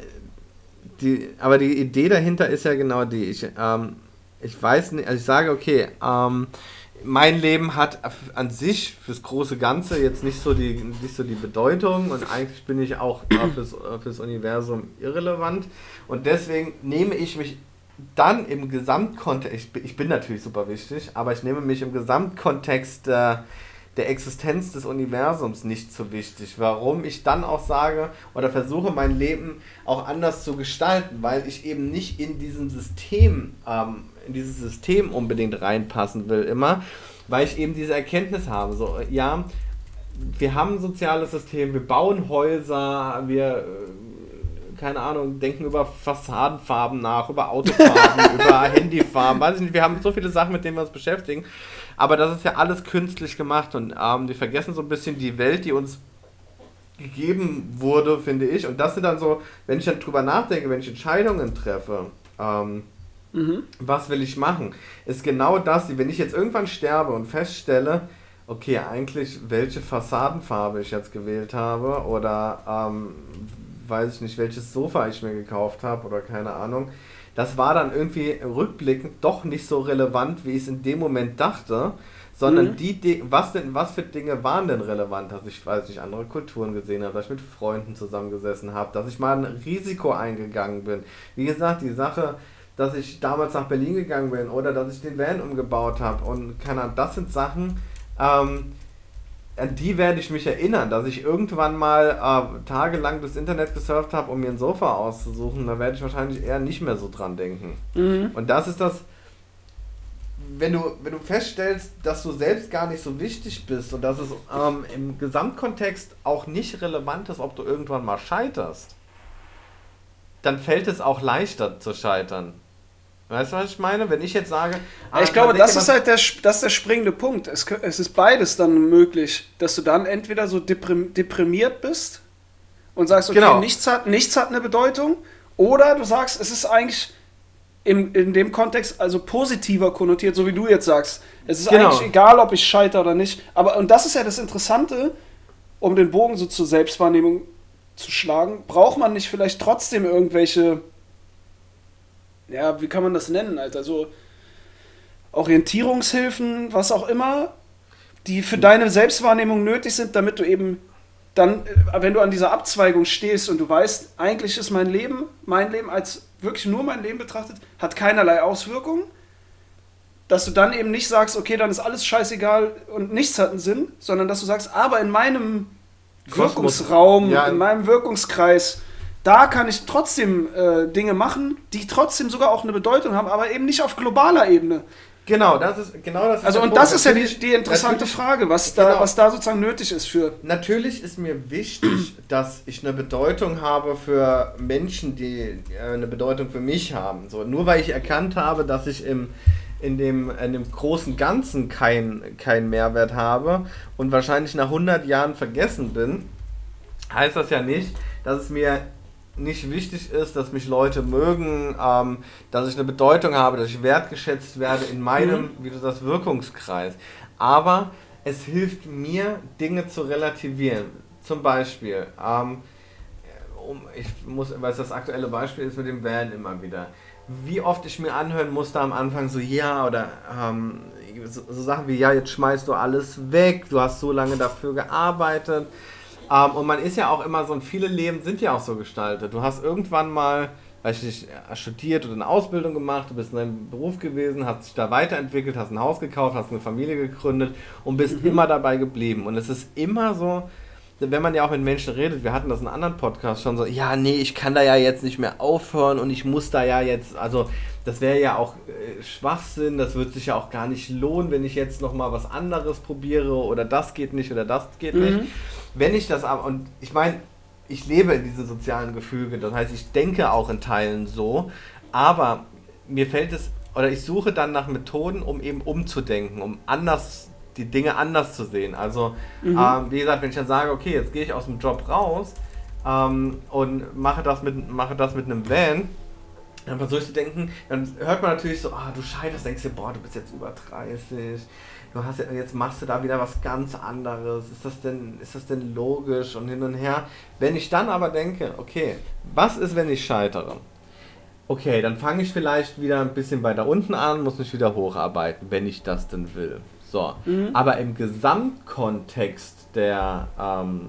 die, aber die Idee dahinter ist ja genau die. Ich, ähm, ich weiß nicht, also ich sage, okay, ähm, mein Leben hat an sich fürs große Ganze jetzt nicht so die, nicht so die Bedeutung und eigentlich bin ich auch fürs, fürs Universum irrelevant. Und deswegen nehme ich mich dann im Gesamtkontext, ich, bin natürlich super wichtig, aber ich nehme mich im Gesamtkontext äh, der Existenz des Universums nicht so wichtig. Warum ich dann auch sage oder versuche mein Leben auch anders zu gestalten, weil ich eben nicht in diesem System ähm, in dieses System unbedingt reinpassen will, immer, weil ich eben diese Erkenntnis habe. So, ja, wir haben ein soziales System, wir bauen Häuser, wir, äh, keine Ahnung, denken über Fassadenfarben nach, über Autofarben, über Handyfarben, weiß ich nicht, wir haben so viele Sachen, mit denen wir uns beschäftigen. Aber das ist ja alles künstlich gemacht und ähm, wir vergessen so ein bisschen die Welt, die uns gegeben wurde, finde ich. Und das sind dann so, wenn ich dann drüber nachdenke, wenn ich Entscheidungen treffe, ähm, mhm. was will ich machen, ist genau das, wenn ich jetzt irgendwann sterbe und feststelle, okay, eigentlich welche Fassadenfarbe ich jetzt gewählt habe oder ähm, weiß ich nicht, welches Sofa ich mir gekauft habe oder keine Ahnung. Das war dann irgendwie rückblickend doch nicht so relevant, wie ich es in dem Moment dachte sondern mhm. die, was denn, was für Dinge waren denn relevant, dass ich, weiß nicht, andere Kulturen gesehen habe, dass ich mit Freunden zusammengesessen habe, dass ich mal ein Risiko eingegangen bin. Wie gesagt, die Sache, dass ich damals nach Berlin gegangen bin oder dass ich den Van umgebaut habe und keine Ahnung, das sind Sachen, ähm, an die werde ich mich erinnern, dass ich irgendwann mal äh, tagelang das Internet gesurft habe, um mir ein Sofa auszusuchen. Da werde ich wahrscheinlich eher nicht mehr so dran denken. Mhm. Und das ist das, wenn du, wenn du feststellst, dass du selbst gar nicht so wichtig bist und dass es ähm, im Gesamtkontext auch nicht relevant ist, ob du irgendwann mal scheiterst, dann fällt es auch leichter zu scheitern. Weißt du, was ich meine? Wenn ich jetzt sage.
Ah, ich glaube, das ist halt der, das der springende Punkt. Es, es ist beides dann möglich, dass du dann entweder so deprimiert bist und sagst, okay, genau. nichts, hat, nichts hat eine Bedeutung, oder du sagst, es ist eigentlich im, in dem Kontext also positiver konnotiert, so wie du jetzt sagst. Es ist genau. eigentlich egal, ob ich scheitere oder nicht. Aber, und das ist ja das Interessante, um den Bogen so zur Selbstwahrnehmung zu schlagen, braucht man nicht vielleicht trotzdem irgendwelche, ja, wie kann man das nennen, Alter? So Orientierungshilfen, was auch immer, die für deine Selbstwahrnehmung nötig sind, damit du eben dann, äh, wenn du an dieser Abzweigung stehst und du weißt, eigentlich ist mein Leben, mein Leben als wirklich nur mein Leben betrachtet, hat keinerlei Auswirkungen, dass du dann eben nicht sagst, okay, dann ist alles scheißegal und nichts hat einen Sinn, sondern dass du sagst, aber in meinem. Wirkungsraum, ja. in meinem Wirkungskreis, da kann ich trotzdem äh, Dinge machen, die trotzdem sogar auch eine Bedeutung haben, aber eben nicht auf globaler Ebene.
Genau, das ist genau das. Ist
also und Punkt. das ist ja die, die interessante Frage, was da, genau. was da sozusagen nötig ist für.
Natürlich ist mir wichtig, dass ich eine Bedeutung habe für Menschen, die äh, eine Bedeutung für mich haben. So, nur weil ich erkannt habe, dass ich im in dem, in dem großen Ganzen keinen kein Mehrwert habe und wahrscheinlich nach 100 Jahren vergessen bin, heißt das ja nicht, dass es mir nicht wichtig ist, dass mich Leute mögen, ähm, dass ich eine Bedeutung habe, dass ich wertgeschätzt werde in meinem, mhm. wie du sagst, Wirkungskreis. Aber es hilft mir, Dinge zu relativieren. Zum Beispiel, ähm, um, ich muss, weil es das aktuelle Beispiel ist mit dem Van immer wieder. Wie oft ich mir anhören musste am Anfang so, ja, oder ähm, so, so Sachen wie, ja, jetzt schmeißt du alles weg, du hast so lange dafür gearbeitet ähm, und man ist ja auch immer so, und viele Leben sind ja auch so gestaltet. Du hast irgendwann mal, weiß ich nicht, studiert oder eine Ausbildung gemacht, du bist in einem Beruf gewesen, hast dich da weiterentwickelt, hast ein Haus gekauft, hast eine Familie gegründet und bist mhm. immer dabei geblieben. Und es ist immer so, wenn man ja auch mit Menschen redet, wir hatten das in einem anderen Podcast schon so, ja, nee, ich kann da ja jetzt nicht mehr aufhören und ich muss da ja jetzt, also das wäre ja auch äh, Schwachsinn, das wird sich ja auch gar nicht lohnen, wenn ich jetzt nochmal was anderes probiere oder das geht nicht oder das geht mhm. nicht. Wenn ich das aber, und ich meine, ich lebe in diesem sozialen Gefüge, das heißt, ich denke auch in Teilen so, aber mir fällt es, oder ich suche dann nach Methoden, um eben umzudenken, um anders die Dinge anders zu sehen. Also, mhm. ähm, wie gesagt, wenn ich dann sage, okay, jetzt gehe ich aus dem Job raus ähm, und mache das, mit, mache das mit einem Van, dann versuche ich zu denken, dann hört man natürlich so, ah, du scheiterst, denkst dir, boah, du bist jetzt über 30, du hast jetzt machst du da wieder was ganz anderes. Ist das denn, ist das denn logisch und hin und her? Wenn ich dann aber denke, okay, was ist, wenn ich scheitere? Okay, dann fange ich vielleicht wieder ein bisschen weiter unten an, muss mich wieder hocharbeiten, wenn ich das denn will. So, mhm. aber im Gesamtkontext der, ähm,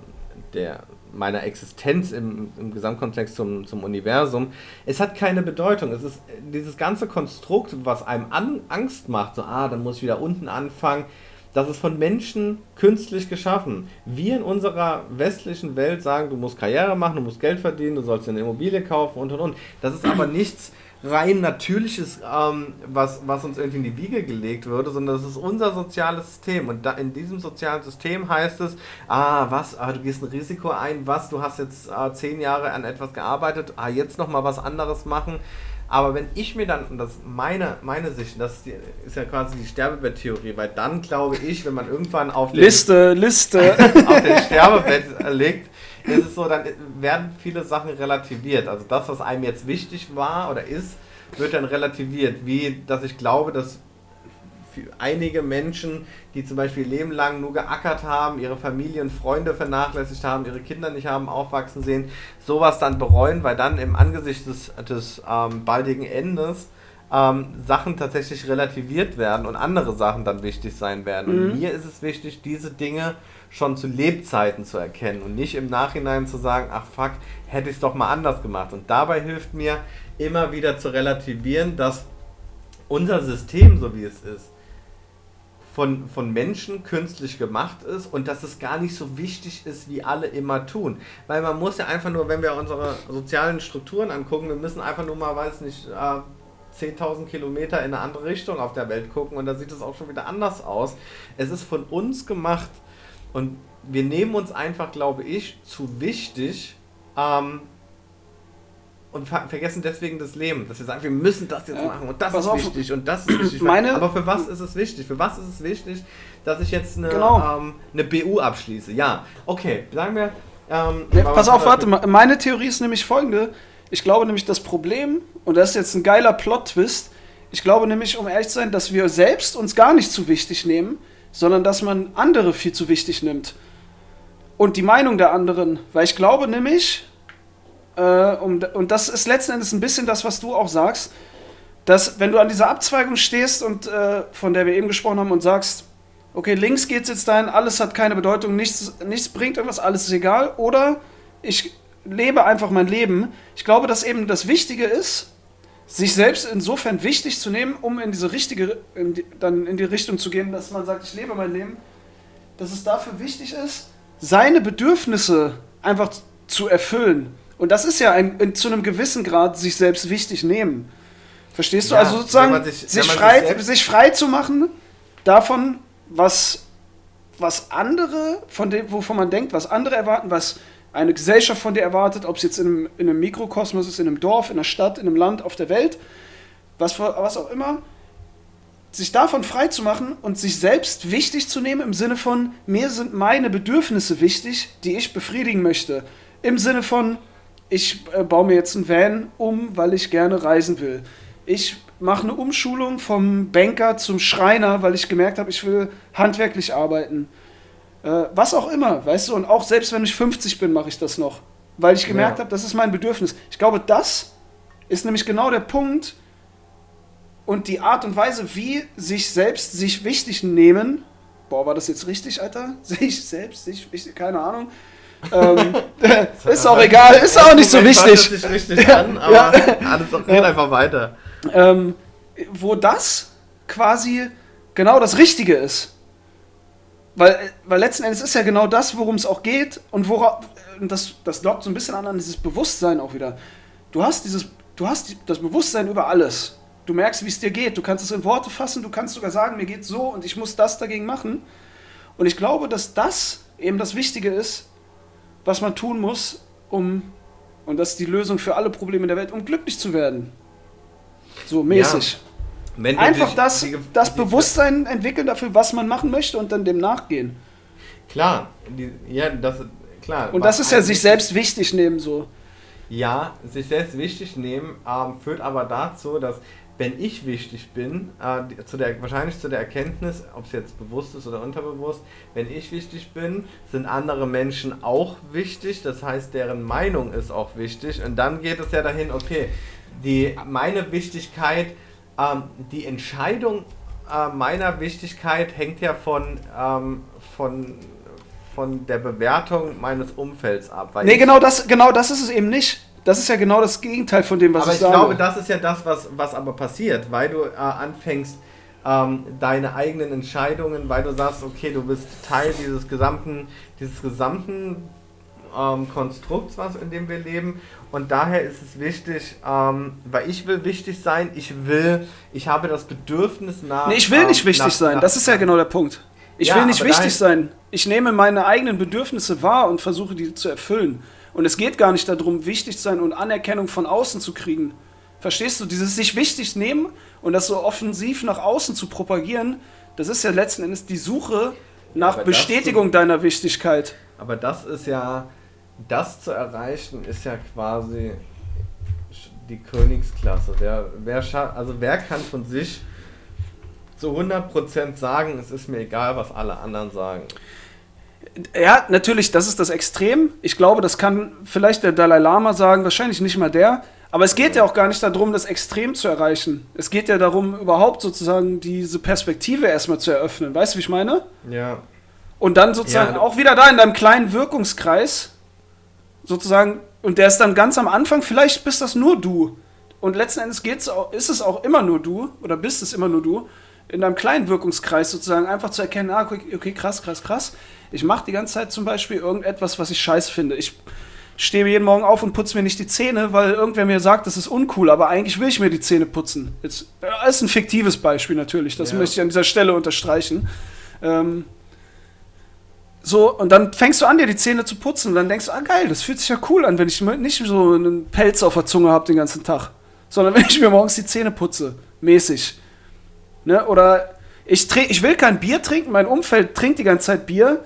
der meiner Existenz im, im Gesamtkontext zum, zum Universum, es hat keine Bedeutung. Es ist dieses ganze Konstrukt, was einem an, Angst macht, so, ah, dann muss ich wieder unten anfangen, das ist von Menschen künstlich geschaffen. Wir in unserer westlichen Welt sagen, du musst Karriere machen, du musst Geld verdienen, du sollst eine Immobilie kaufen und und und. Das ist aber nichts rein Natürliches, ähm, was, was uns irgendwie in die Wiege gelegt würde, sondern das ist unser soziales System. Und da, in diesem sozialen System heißt es, ah, was, ah, du gehst ein Risiko ein, was, du hast jetzt äh, zehn Jahre an etwas gearbeitet, ah, jetzt nochmal was anderes machen. Aber wenn ich mir dann, und das ist meine, meine Sicht, das ist ja quasi die Sterbebett-Theorie, weil dann glaube ich, wenn man irgendwann auf
den, Liste, Liste.
auf den Sterbebett liegt, ist es so, dann werden viele Sachen relativiert. Also das, was einem jetzt wichtig war oder ist, wird dann relativiert. Wie, dass ich glaube, dass einige Menschen, die zum Beispiel ihr Leben lang nur geackert haben, ihre Familie und Freunde vernachlässigt haben, ihre Kinder nicht haben aufwachsen sehen, sowas dann bereuen, weil dann im Angesicht des, des ähm, baldigen Endes ähm, Sachen tatsächlich relativiert werden und andere Sachen dann wichtig sein werden. Mhm. Und mir ist es wichtig, diese Dinge schon zu Lebzeiten zu erkennen und nicht im Nachhinein zu sagen, ach fuck, hätte ich es doch mal anders gemacht. Und dabei hilft mir immer wieder zu relativieren, dass unser System, so wie es ist, von, von Menschen künstlich gemacht ist und dass es gar nicht so wichtig ist, wie alle immer tun. Weil man muss ja einfach nur, wenn wir unsere sozialen Strukturen angucken, wir müssen einfach nur mal, weiß nicht, äh, 10.000 Kilometer in eine andere Richtung auf der Welt gucken und da sieht es auch schon wieder anders aus. Es ist von uns gemacht und wir nehmen uns einfach, glaube ich, zu wichtig, ähm, und ver vergessen deswegen das Leben. Dass wir sagen, wir müssen das jetzt ja. machen und das ist auf. wichtig und das ist wichtig.
Meine
Aber für was ist es wichtig? Für was ist es wichtig, dass ich jetzt eine, genau. ähm, eine BU abschließe? Ja, okay, sagen wir. Ähm,
nee, pass auf, warte mal. Meine Theorie ist nämlich folgende. Ich glaube nämlich, das Problem, und das ist jetzt ein geiler Plot-Twist, ich glaube nämlich, um ehrlich zu sein, dass wir selbst uns gar nicht zu wichtig nehmen, sondern dass man andere viel zu wichtig nimmt. Und die Meinung der anderen. Weil ich glaube nämlich, äh, um, und das ist letzten Endes ein bisschen das, was du auch sagst, dass wenn du an dieser Abzweigung stehst und äh, von der wir eben gesprochen haben und sagst, okay, links geht es jetzt dahin, alles hat keine Bedeutung, nichts, nichts bringt irgendwas, alles ist egal, oder ich lebe einfach mein Leben. Ich glaube, dass eben das Wichtige ist, sich selbst insofern wichtig zu nehmen, um in diese richtige, in die, dann in die Richtung zu gehen, dass man sagt, ich lebe mein Leben, dass es dafür wichtig ist, seine Bedürfnisse einfach zu erfüllen. Und das ist ja ein, in, zu einem gewissen Grad sich selbst wichtig nehmen. Verstehst du? Ja, also sozusagen sich, sich, frei, sich, sich, frei zu machen davon, was, was andere, von dem, wovon man denkt, was andere erwarten, was eine Gesellschaft von dir erwartet, ob es jetzt in einem, in einem Mikrokosmos ist, in einem Dorf, in einer Stadt, in einem Land, auf der Welt, was, was auch immer, sich davon frei zu machen und sich selbst wichtig zu nehmen im Sinne von, mir sind meine Bedürfnisse wichtig, die ich befriedigen möchte. Im Sinne von, ich äh, baue mir jetzt einen Van um, weil ich gerne reisen will. Ich mache eine Umschulung vom Banker zum Schreiner, weil ich gemerkt habe, ich will handwerklich arbeiten. Äh, was auch immer, weißt du, und auch selbst wenn ich 50 bin, mache ich das noch, weil ich gemerkt ja. habe, das ist mein Bedürfnis. Ich glaube, das ist nämlich genau der Punkt und die Art und Weise, wie sich selbst sich wichtig nehmen. Boah, war das jetzt richtig, Alter? Sich selbst, sich wichtig, keine Ahnung ähm, ist auch egal, ist auch nicht so wichtig.
Nicht richtig an, aber ja. alles geht ja. einfach weiter.
Ähm, wo das quasi genau das Richtige ist. Weil, weil letzten Endes ist ja genau das, worum es auch geht und worauf, das, das dockt so ein bisschen an, an dieses Bewusstsein auch wieder. Du hast dieses, du hast das Bewusstsein über alles. Du merkst, wie es dir geht. Du kannst es in Worte fassen, du kannst sogar sagen, mir geht so und ich muss das dagegen machen. Und ich glaube, dass das eben das Wichtige ist, was man tun muss, um, und das ist die Lösung für alle Probleme der Welt, um glücklich zu werden. So mäßig. Ja. Einfach das, das Bewusstsein entwickeln dafür, was man machen möchte und dann dem nachgehen.
Klar, die, ja, das klar.
Und das ist ja sich selbst wichtig nehmen so.
Ja, sich selbst wichtig nehmen ähm, führt aber dazu, dass wenn ich wichtig bin, äh, zu der, wahrscheinlich zu der Erkenntnis, ob es jetzt bewusst ist oder unterbewusst, wenn ich wichtig bin, sind andere Menschen auch wichtig, das heißt, deren Meinung ist auch wichtig und dann geht es ja dahin, okay, die, meine Wichtigkeit, ähm, die Entscheidung äh, meiner Wichtigkeit hängt ja von, ähm, von, von der Bewertung meines Umfelds ab.
Weil nee, genau das, genau das ist es eben nicht. Das ist ja genau das Gegenteil von dem, was
aber
ich,
sage. Aber ich glaube, das ist ja das, was, was aber passiert, weil du äh, anfängst, ähm, deine eigenen Entscheidungen, weil du sagst, okay, du bist Teil dieses gesamten, dieses gesamten ähm, Konstrukts, was in dem wir leben. Und daher ist es wichtig, ähm, weil ich will wichtig sein, ich will, ich habe das Bedürfnis nach.
Nee, ich will nicht ähm, wichtig nach, sein, nach, das ist ja genau der Punkt. Ich ja, will nicht wichtig sein. Ich nehme meine eigenen Bedürfnisse wahr und versuche die zu erfüllen. Und es geht gar nicht darum, wichtig zu sein und Anerkennung von außen zu kriegen. Verstehst du? Dieses sich wichtig nehmen und das so offensiv nach außen zu propagieren, das ist ja letzten Endes die Suche nach Bestätigung deiner Wichtigkeit.
Aber das ist ja, das zu erreichen, ist ja quasi die Königsklasse. Wer, wer, also wer kann von sich zu 100% sagen, es ist mir egal, was alle anderen sagen?
Ja, natürlich, das ist das Extrem. Ich glaube, das kann vielleicht der Dalai Lama sagen, wahrscheinlich nicht mal der. Aber es geht ja auch gar nicht darum, das Extrem zu erreichen. Es geht ja darum, überhaupt sozusagen diese Perspektive erstmal zu eröffnen. Weißt du, wie ich meine?
Ja.
Und dann sozusagen ja. auch wieder da in deinem kleinen Wirkungskreis sozusagen, und der ist dann ganz am Anfang, vielleicht bist das nur du. Und letzten Endes geht's auch, ist es auch immer nur du, oder bist es immer nur du, in deinem kleinen Wirkungskreis sozusagen einfach zu erkennen, ah, okay, okay krass, krass, krass. Ich mache die ganze Zeit zum Beispiel irgendetwas, was ich scheiße finde. Ich stehe jeden Morgen auf und putze mir nicht die Zähne, weil irgendwer mir sagt, das ist uncool, aber eigentlich will ich mir die Zähne putzen. Jetzt, das ist ein fiktives Beispiel natürlich, das ja. möchte ich an dieser Stelle unterstreichen. Ähm, so, und dann fängst du an, dir die Zähne zu putzen und dann denkst du, ah geil, das fühlt sich ja cool an, wenn ich nicht so einen Pelz auf der Zunge habe den ganzen Tag, sondern wenn ich mir morgens die Zähne putze, mäßig. Ne? Oder ich, ich will kein Bier trinken, mein Umfeld trinkt die ganze Zeit Bier,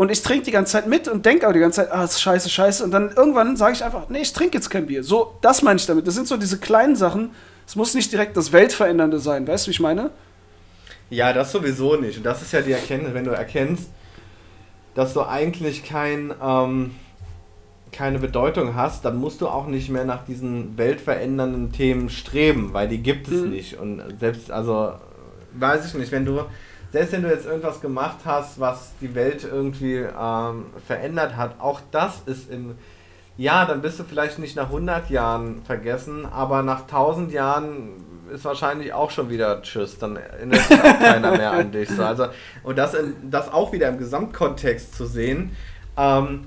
und ich trinke die ganze Zeit mit und denke auch die ganze Zeit, ah, ist scheiße, scheiße. Und dann irgendwann sage ich einfach, nee, ich trinke jetzt kein Bier. So, das meine ich damit. Das sind so diese kleinen Sachen. Es muss nicht direkt das Weltverändernde sein. Weißt du, wie ich meine?
Ja, das sowieso nicht. Und das ist ja die Erkenntnis, wenn du erkennst, dass du eigentlich kein, ähm, keine Bedeutung hast, dann musst du auch nicht mehr nach diesen weltverändernden Themen streben, weil die gibt es mhm. nicht. Und selbst, also, weiß ich nicht, wenn du selbst wenn du jetzt irgendwas gemacht hast, was die Welt irgendwie ähm, verändert hat, auch das ist in, ja, dann bist du vielleicht nicht nach 100 Jahren vergessen, aber nach 1000 Jahren ist wahrscheinlich auch schon wieder Tschüss, dann erinnert sich auch keiner mehr an dich. So, also, und das, in, das auch wieder im Gesamtkontext zu sehen, ähm,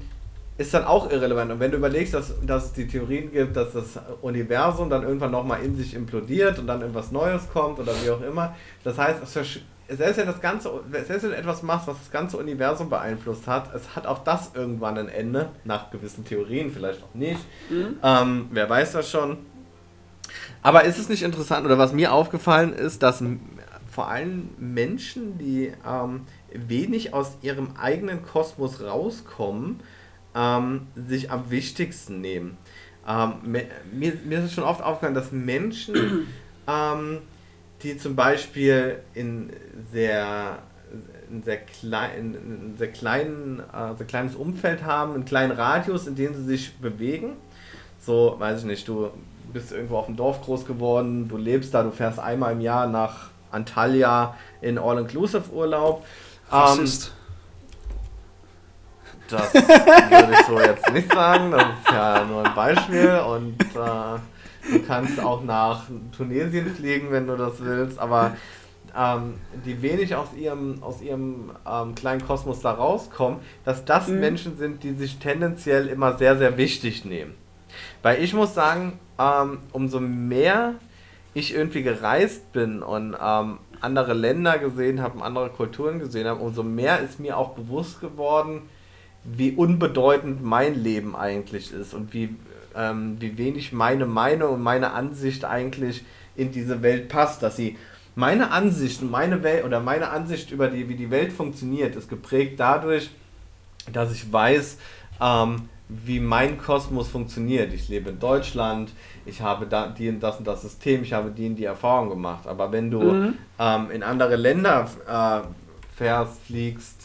ist dann auch irrelevant. Und wenn du überlegst, dass, dass es die Theorien gibt, dass das Universum dann irgendwann nochmal in sich implodiert und dann irgendwas Neues kommt oder wie auch immer, das heißt, es selbst wenn das ganze, selbst wenn du etwas machst, was das ganze Universum beeinflusst hat, es hat auch das irgendwann ein Ende, nach gewissen Theorien, vielleicht auch nicht. Mhm. Ähm, wer weiß das schon. Aber ist es nicht interessant, oder was mir aufgefallen ist, dass vor allem Menschen, die ähm, wenig aus ihrem eigenen Kosmos rauskommen, ähm, sich am wichtigsten nehmen. Ähm, mir, mir ist es schon oft aufgefallen, dass Menschen ähm, die zum Beispiel in sehr, in sehr, klein, in sehr, kleinen, äh, sehr kleines Umfeld haben, einen kleinen Radius, in dem sie sich bewegen. So, weiß ich nicht, du bist irgendwo auf dem Dorf groß geworden, du lebst da, du fährst einmal im Jahr nach Antalya in All-Inclusive-Urlaub.
Ähm, ist?
Das würde ich so jetzt nicht sagen, das ist ja nur ein Beispiel und äh, Du kannst auch nach Tunesien fliegen, wenn du das willst, aber ähm, die wenig aus ihrem, aus ihrem ähm, kleinen Kosmos da rauskommen, dass das mhm. Menschen sind, die sich tendenziell immer sehr, sehr wichtig nehmen. Weil ich muss sagen, ähm, umso mehr ich irgendwie gereist bin und ähm, andere Länder gesehen habe, andere Kulturen gesehen habe, umso mehr ist mir auch bewusst geworden, wie unbedeutend mein Leben eigentlich ist und wie ähm, wie wenig meine Meinung und meine Ansicht eigentlich in diese Welt passt, dass sie meine Ansicht und meine Welt oder meine Ansicht über die, wie die Welt funktioniert, ist geprägt dadurch, dass ich weiß, ähm, wie mein Kosmos funktioniert. Ich lebe in Deutschland, ich habe da, die, das und das System, ich habe die und die Erfahrung gemacht. Aber wenn du mhm. ähm, in andere Länder äh, fährst, fliegst,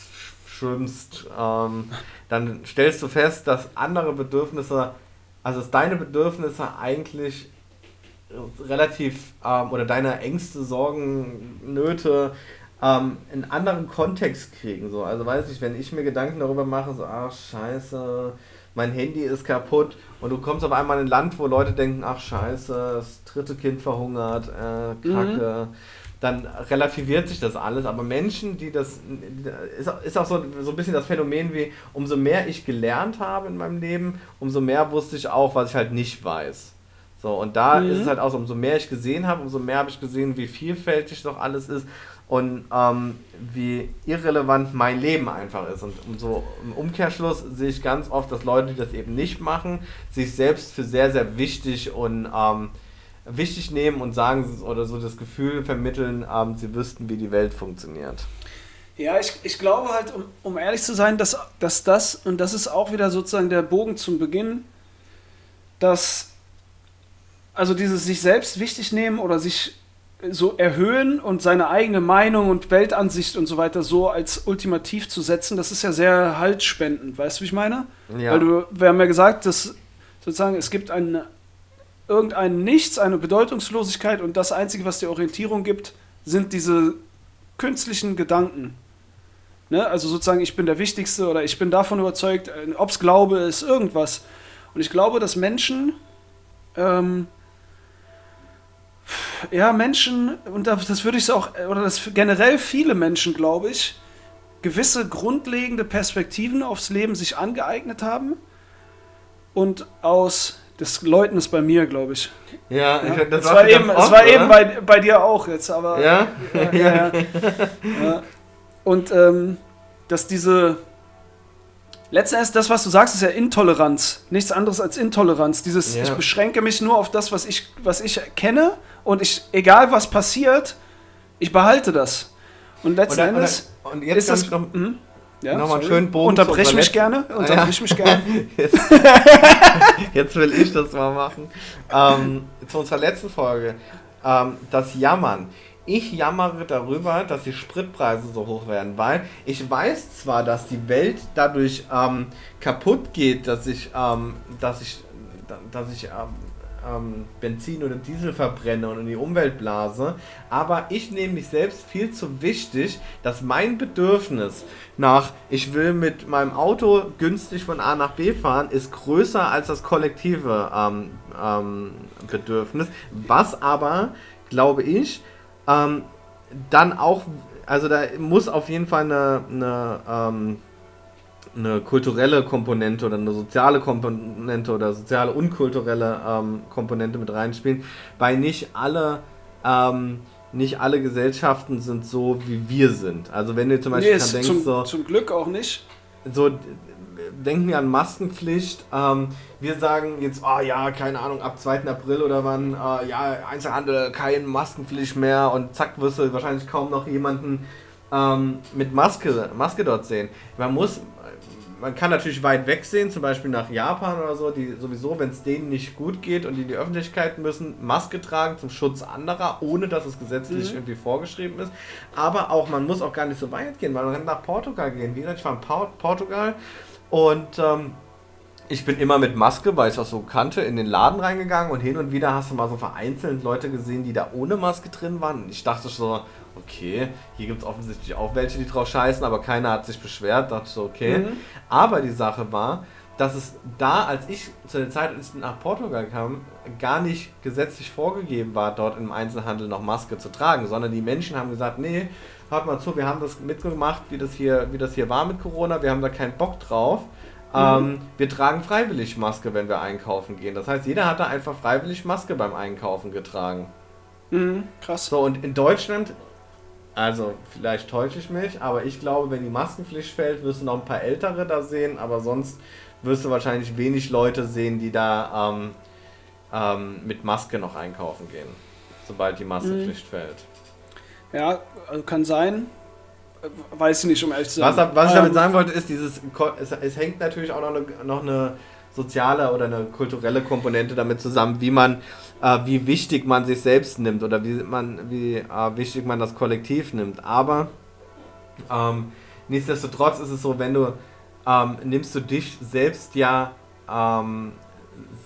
schwimmst, ähm, dann stellst du fest, dass andere Bedürfnisse also dass deine Bedürfnisse eigentlich relativ ähm, oder deine Ängste, Sorgen, Nöte ähm, einen anderen Kontext kriegen. So. Also weiß ich, wenn ich mir Gedanken darüber mache, so, ach scheiße, mein Handy ist kaputt und du kommst auf einmal in ein Land, wo Leute denken, ach scheiße, das dritte Kind verhungert, äh, Kacke. Mhm dann relativiert sich das alles. Aber Menschen, die das, ist, auch so, so ein bisschen das Phänomen wie, umso mehr ich gelernt habe in meinem Leben, umso mehr wusste ich auch, was ich halt nicht weiß. So, und da mhm. ist es halt auch so, umso mehr ich gesehen habe, umso mehr habe ich gesehen, wie vielfältig doch alles ist und ähm, wie irrelevant mein Leben einfach ist. Und umso im Umkehrschluss sehe ich ganz oft, dass Leute, die das eben nicht machen, sich selbst für sehr, sehr wichtig und ähm, wichtig nehmen und sagen oder so das Gefühl vermitteln, ähm, sie wüssten, wie die Welt funktioniert.
Ja, ich, ich glaube halt, um, um ehrlich zu sein, dass, dass das, und das ist auch wieder sozusagen der Bogen zum Beginn, dass, also dieses sich selbst wichtig nehmen oder sich so erhöhen und seine eigene Meinung und Weltansicht und so weiter so als ultimativ zu setzen, das ist ja sehr haltspendend, weißt du, wie ich meine? Ja. Weil du, wir haben ja gesagt, dass sozusagen es gibt ein, irgendein Nichts, eine Bedeutungslosigkeit und das Einzige, was dir Orientierung gibt, sind diese künstlichen Gedanken. Ne? Also sozusagen, ich bin der Wichtigste oder ich bin davon überzeugt, äh, ob es Glaube ist, irgendwas. Und ich glaube, dass Menschen ähm, ja, Menschen, und das würde ich auch, oder das generell viele Menschen, glaube ich, gewisse grundlegende Perspektiven aufs Leben sich angeeignet haben und aus das Leuten ist bei mir, glaube ich.
Ja, ja.
das, das, war, eben, oft, das war eben bei, bei dir auch jetzt, aber.
Ja?
Ja, ja, ja. Und ähm, dass diese Letzten Endes, das, was du sagst, ist ja Intoleranz. Nichts anderes als Intoleranz. Dieses, ich beschränke mich nur auf das, was ich, was ich kenne und ich, egal was passiert, ich behalte das. Und letzten und Endes.
Und jetzt ist das, noch,
mh, ja,
noch mal einen schönen Bogen.
Unterbrich mich gerne. Unterbrich ja. mich gerne.
Jetzt, jetzt, will ich das mal machen. Ähm, zu unserer letzten Folge. Ähm, das Jammern ich jammere darüber, dass die Spritpreise so hoch werden, weil ich weiß zwar, dass die Welt dadurch ähm, kaputt geht, dass ich, ähm, dass ich, dass ich ähm, Benzin oder Diesel verbrenne und in die Umwelt blase, aber ich nehme mich selbst viel zu wichtig, dass mein Bedürfnis nach, ich will mit meinem Auto günstig von A nach B fahren, ist größer als das kollektive ähm, ähm, Bedürfnis, was aber, glaube ich, ähm, dann auch, also da muss auf jeden Fall eine, eine, ähm, eine kulturelle Komponente oder eine soziale Komponente oder soziale und kulturelle ähm, Komponente mit reinspielen, weil nicht alle ähm, nicht alle Gesellschaften sind so, wie wir sind. Also wenn du zum Beispiel nee, denkst,
zum,
so,
zum Glück auch nicht.
So denken wir an Maskenpflicht. Ähm, wir sagen jetzt, oh ja, keine Ahnung, ab 2. April oder wann, äh, ja, Einzelhandel, keine Maskenpflicht mehr und zack, wirst du wahrscheinlich kaum noch jemanden ähm, mit Maske, Maske dort sehen. Man muss, man kann natürlich weit weg sehen, zum Beispiel nach Japan oder so, die sowieso, wenn es denen nicht gut geht und die in die Öffentlichkeit müssen, Maske tragen zum Schutz anderer, ohne dass es gesetzlich mhm. irgendwie vorgeschrieben ist. Aber auch, man muss auch gar nicht so weit gehen, weil man kann nach Portugal gehen. Wie gesagt, ich war in Portugal und ähm, ich bin immer mit Maske, weil ich das so kannte, in den Laden reingegangen und hin und wieder hast du mal so vereinzelt Leute gesehen, die da ohne Maske drin waren. Und ich dachte so, okay, hier gibt es offensichtlich auch welche, die drauf scheißen, aber keiner hat sich beschwert. Dachte so, okay. Mhm. Aber die Sache war, dass es da, als ich zu der Zeit, als ich nach Portugal kam, gar nicht gesetzlich vorgegeben war, dort im Einzelhandel noch Maske zu tragen, sondern die Menschen haben gesagt, nee, hört mal zu, wir haben das mitgemacht, wie das hier, wie das hier war mit Corona, wir haben da keinen Bock drauf. Mhm. Ähm, wir tragen freiwillig Maske, wenn wir einkaufen gehen. Das heißt, jeder hat da einfach freiwillig Maske beim Einkaufen getragen.
Mhm, krass.
So, und in Deutschland, also vielleicht täusche ich mich, aber ich glaube, wenn die Maskenpflicht fällt, wirst du noch ein paar Ältere da sehen, aber sonst wirst du wahrscheinlich wenig Leute sehen, die da ähm, ähm, mit Maske noch einkaufen gehen, sobald die Maskenpflicht mhm. fällt.
Ja, also kann sein. Weiß ich nicht, um ehrlich zu sein.
Was, was ich damit ähm, sagen wollte, ist, dieses, es, es hängt natürlich auch noch eine, noch eine soziale oder eine kulturelle Komponente damit zusammen, wie man, äh, wie wichtig man sich selbst nimmt oder wie man, wie äh, wichtig man das Kollektiv nimmt. Aber ähm, nichtsdestotrotz ist es so, wenn du ähm, nimmst du dich selbst ja ähm,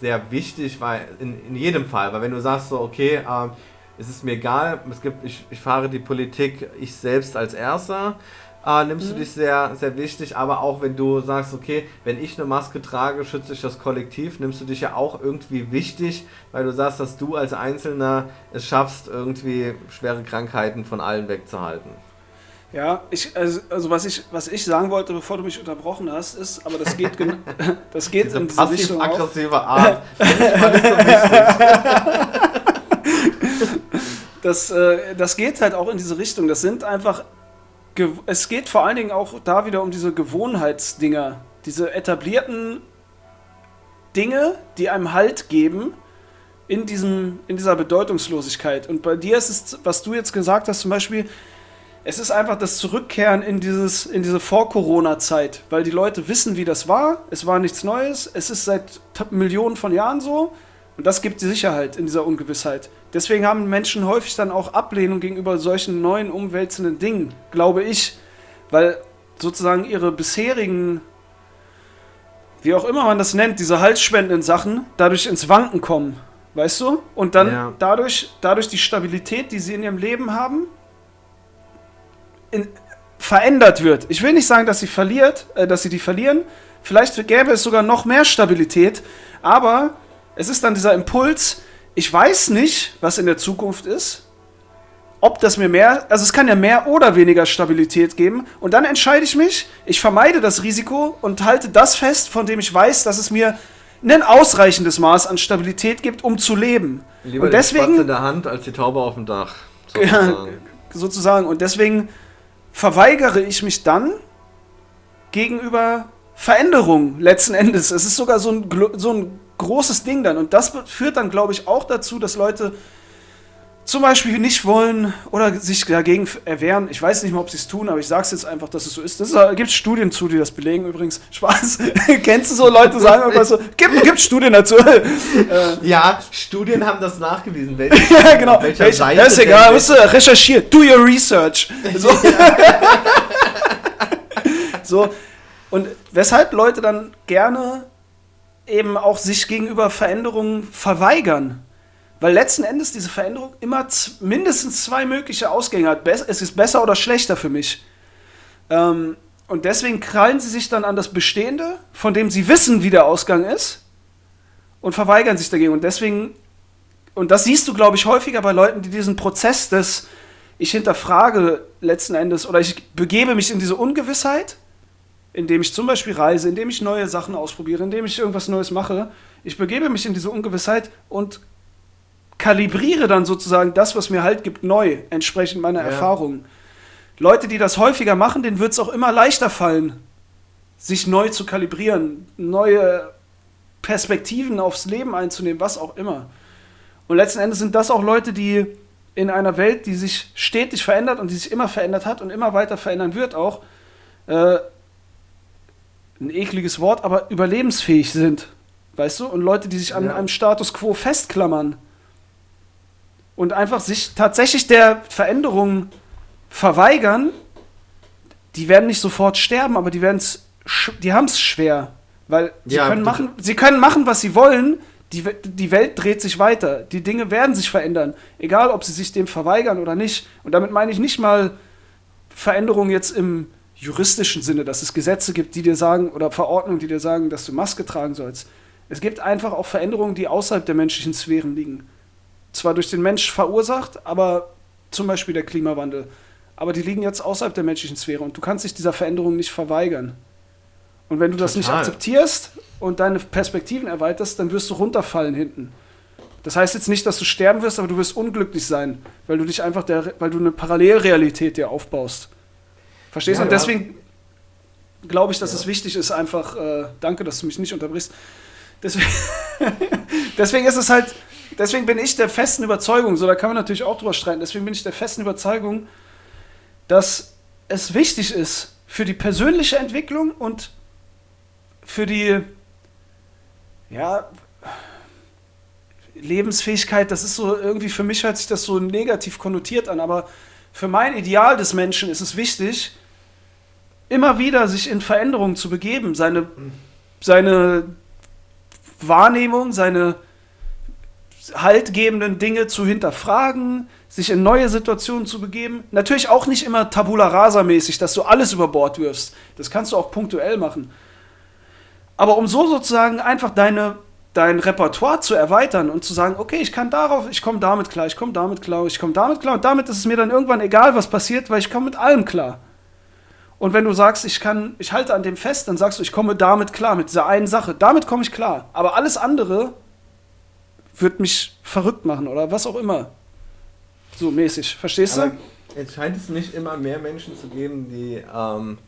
sehr wichtig, weil in, in jedem Fall, weil wenn du sagst so, okay, ähm, es ist mir egal, es gibt, ich, ich fahre die Politik ich selbst als Erster, äh, nimmst mhm. du dich sehr, sehr wichtig, aber auch wenn du sagst, okay, wenn ich eine Maske trage, schütze ich das Kollektiv, nimmst du dich ja auch irgendwie wichtig, weil du sagst, dass du als Einzelner es schaffst, irgendwie schwere Krankheiten von allen wegzuhalten.
Ja, ich, also, also, was, ich, was ich sagen wollte, bevor du mich unterbrochen hast, ist, aber das geht, das geht diese in diese Richtung
aggressive Art.
das, äh, das geht halt auch in diese Richtung. Das sind einfach. Es geht vor allen Dingen auch da wieder um diese Gewohnheitsdinger. Diese etablierten Dinge, die einem Halt geben in, diesem, in dieser Bedeutungslosigkeit. Und bei dir ist es, was du jetzt gesagt hast, zum Beispiel, es ist einfach das Zurückkehren in, dieses, in diese Vor-Corona-Zeit, weil die Leute wissen, wie das war. Es war nichts Neues. Es ist seit Millionen von Jahren so. Und das gibt die Sicherheit in dieser Ungewissheit. Deswegen haben Menschen häufig dann auch Ablehnung gegenüber solchen neuen, umwälzenden Dingen, glaube ich. Weil sozusagen ihre bisherigen, wie auch immer man das nennt, diese halsspendenden Sachen dadurch ins Wanken kommen. Weißt du? Und dann ja. dadurch, dadurch die Stabilität, die sie in ihrem Leben haben, in, verändert wird. Ich will nicht sagen, dass sie verliert, äh, dass sie die verlieren. Vielleicht gäbe es sogar noch mehr Stabilität, aber es ist dann dieser Impuls, ich weiß nicht, was in der Zukunft ist, ob das mir mehr, also es kann ja mehr oder weniger Stabilität geben und dann entscheide ich mich, ich vermeide das Risiko und halte das fest, von dem ich weiß, dass es mir ein ausreichendes Maß an Stabilität gibt, um zu leben.
Lieber und deswegen in der Hand als die Taube auf dem Dach.
Sozusagen. Ja, sozusagen. Und deswegen verweigere ich mich dann gegenüber Veränderung letzten Endes. Es ist sogar so ein, so ein großes Ding dann. Und das führt dann, glaube ich, auch dazu, dass Leute zum Beispiel nicht wollen oder sich dagegen erwehren. Ich weiß nicht mal, ob sie es tun, aber ich sage es jetzt einfach, dass es so ist. Es gibt Studien zu, die das belegen übrigens. Spaß. Kennst du so Leute, sagen immer so, gibt, gibt Studien dazu.
ja, Studien haben das nachgewiesen.
Welche, ja, genau. Welcher Welche, Seite das ist egal, musst du recherchieren. Do your research. So. so. Und weshalb Leute dann gerne eben auch sich gegenüber Veränderungen verweigern. Weil letzten Endes diese Veränderung immer mindestens zwei mögliche Ausgänge hat. Es ist besser oder schlechter für mich. Ähm, und deswegen krallen sie sich dann an das Bestehende, von dem sie wissen, wie der Ausgang ist, und verweigern sich dagegen. Und deswegen, und das siehst du, glaube ich, häufiger bei Leuten, die diesen Prozess des, ich hinterfrage letzten Endes, oder ich begebe mich in diese Ungewissheit, indem ich zum Beispiel reise, indem ich neue Sachen ausprobiere, indem ich irgendwas Neues mache. Ich begebe mich in diese Ungewissheit und kalibriere dann sozusagen das, was mir Halt gibt, neu, entsprechend meiner ja. Erfahrungen. Leute, die das häufiger machen, denen wird es auch immer leichter fallen, sich neu zu kalibrieren, neue Perspektiven aufs Leben einzunehmen, was auch immer. Und letzten Endes sind das auch Leute, die in einer Welt, die sich stetig verändert und die sich immer verändert hat und immer weiter verändern wird, auch äh, ein ekliges Wort, aber überlebensfähig sind. Weißt du? Und Leute, die sich an ja. einem Status quo festklammern und einfach sich tatsächlich der Veränderung verweigern, die werden nicht sofort sterben, aber die werden's, die haben es schwer, weil sie ja, können machen, sie können machen, was sie wollen. Die, die Welt dreht sich weiter. Die Dinge werden sich verändern, egal ob sie sich dem verweigern oder nicht. Und damit meine ich nicht mal Veränderungen jetzt im juristischen Sinne, dass es Gesetze gibt, die dir sagen, oder Verordnungen, die dir sagen, dass du Maske tragen sollst. Es gibt einfach auch Veränderungen, die außerhalb der menschlichen Sphären liegen zwar durch den Mensch verursacht, aber zum Beispiel der Klimawandel. Aber die liegen jetzt außerhalb der menschlichen Sphäre und du kannst dich dieser Veränderung nicht verweigern. Und wenn du Total. das nicht akzeptierst und deine Perspektiven erweiterst, dann wirst du runterfallen hinten. Das heißt jetzt nicht, dass du sterben wirst, aber du wirst unglücklich sein, weil du dich einfach der, weil du eine Parallelrealität dir aufbaust. Verstehst du? Ja, und deswegen glaube ich, dass es wichtig ist, einfach, äh, danke, dass du mich nicht unterbrichst. Deswegen, deswegen ist es halt, deswegen bin ich der festen Überzeugung, so da kann man natürlich auch drüber streiten, deswegen bin ich der festen Überzeugung, dass es wichtig ist für die persönliche Entwicklung und für die ja, Lebensfähigkeit, das ist so irgendwie für mich hört sich das so negativ konnotiert an, aber für mein Ideal des Menschen ist es wichtig, immer wieder sich in Veränderungen zu begeben, seine, seine Wahrnehmung, seine haltgebenden Dinge zu hinterfragen, sich in neue Situationen zu begeben. Natürlich auch nicht immer tabula rasa mäßig, dass du alles über Bord wirfst. Das kannst du auch punktuell machen. Aber um so sozusagen einfach deine, dein Repertoire zu erweitern und zu sagen, okay, ich kann darauf, ich komme damit klar, ich komme damit klar, ich komme damit klar und damit ist es mir dann irgendwann egal, was passiert, weil ich komme mit allem klar. Und wenn du sagst, ich kann, ich halte an dem fest, dann sagst du, ich komme damit klar, mit dieser einen Sache. Damit komme ich klar. Aber alles andere wird mich verrückt machen oder was auch immer. So mäßig. Verstehst Aber
du? Es scheint es nicht immer mehr Menschen zu geben, die ähm,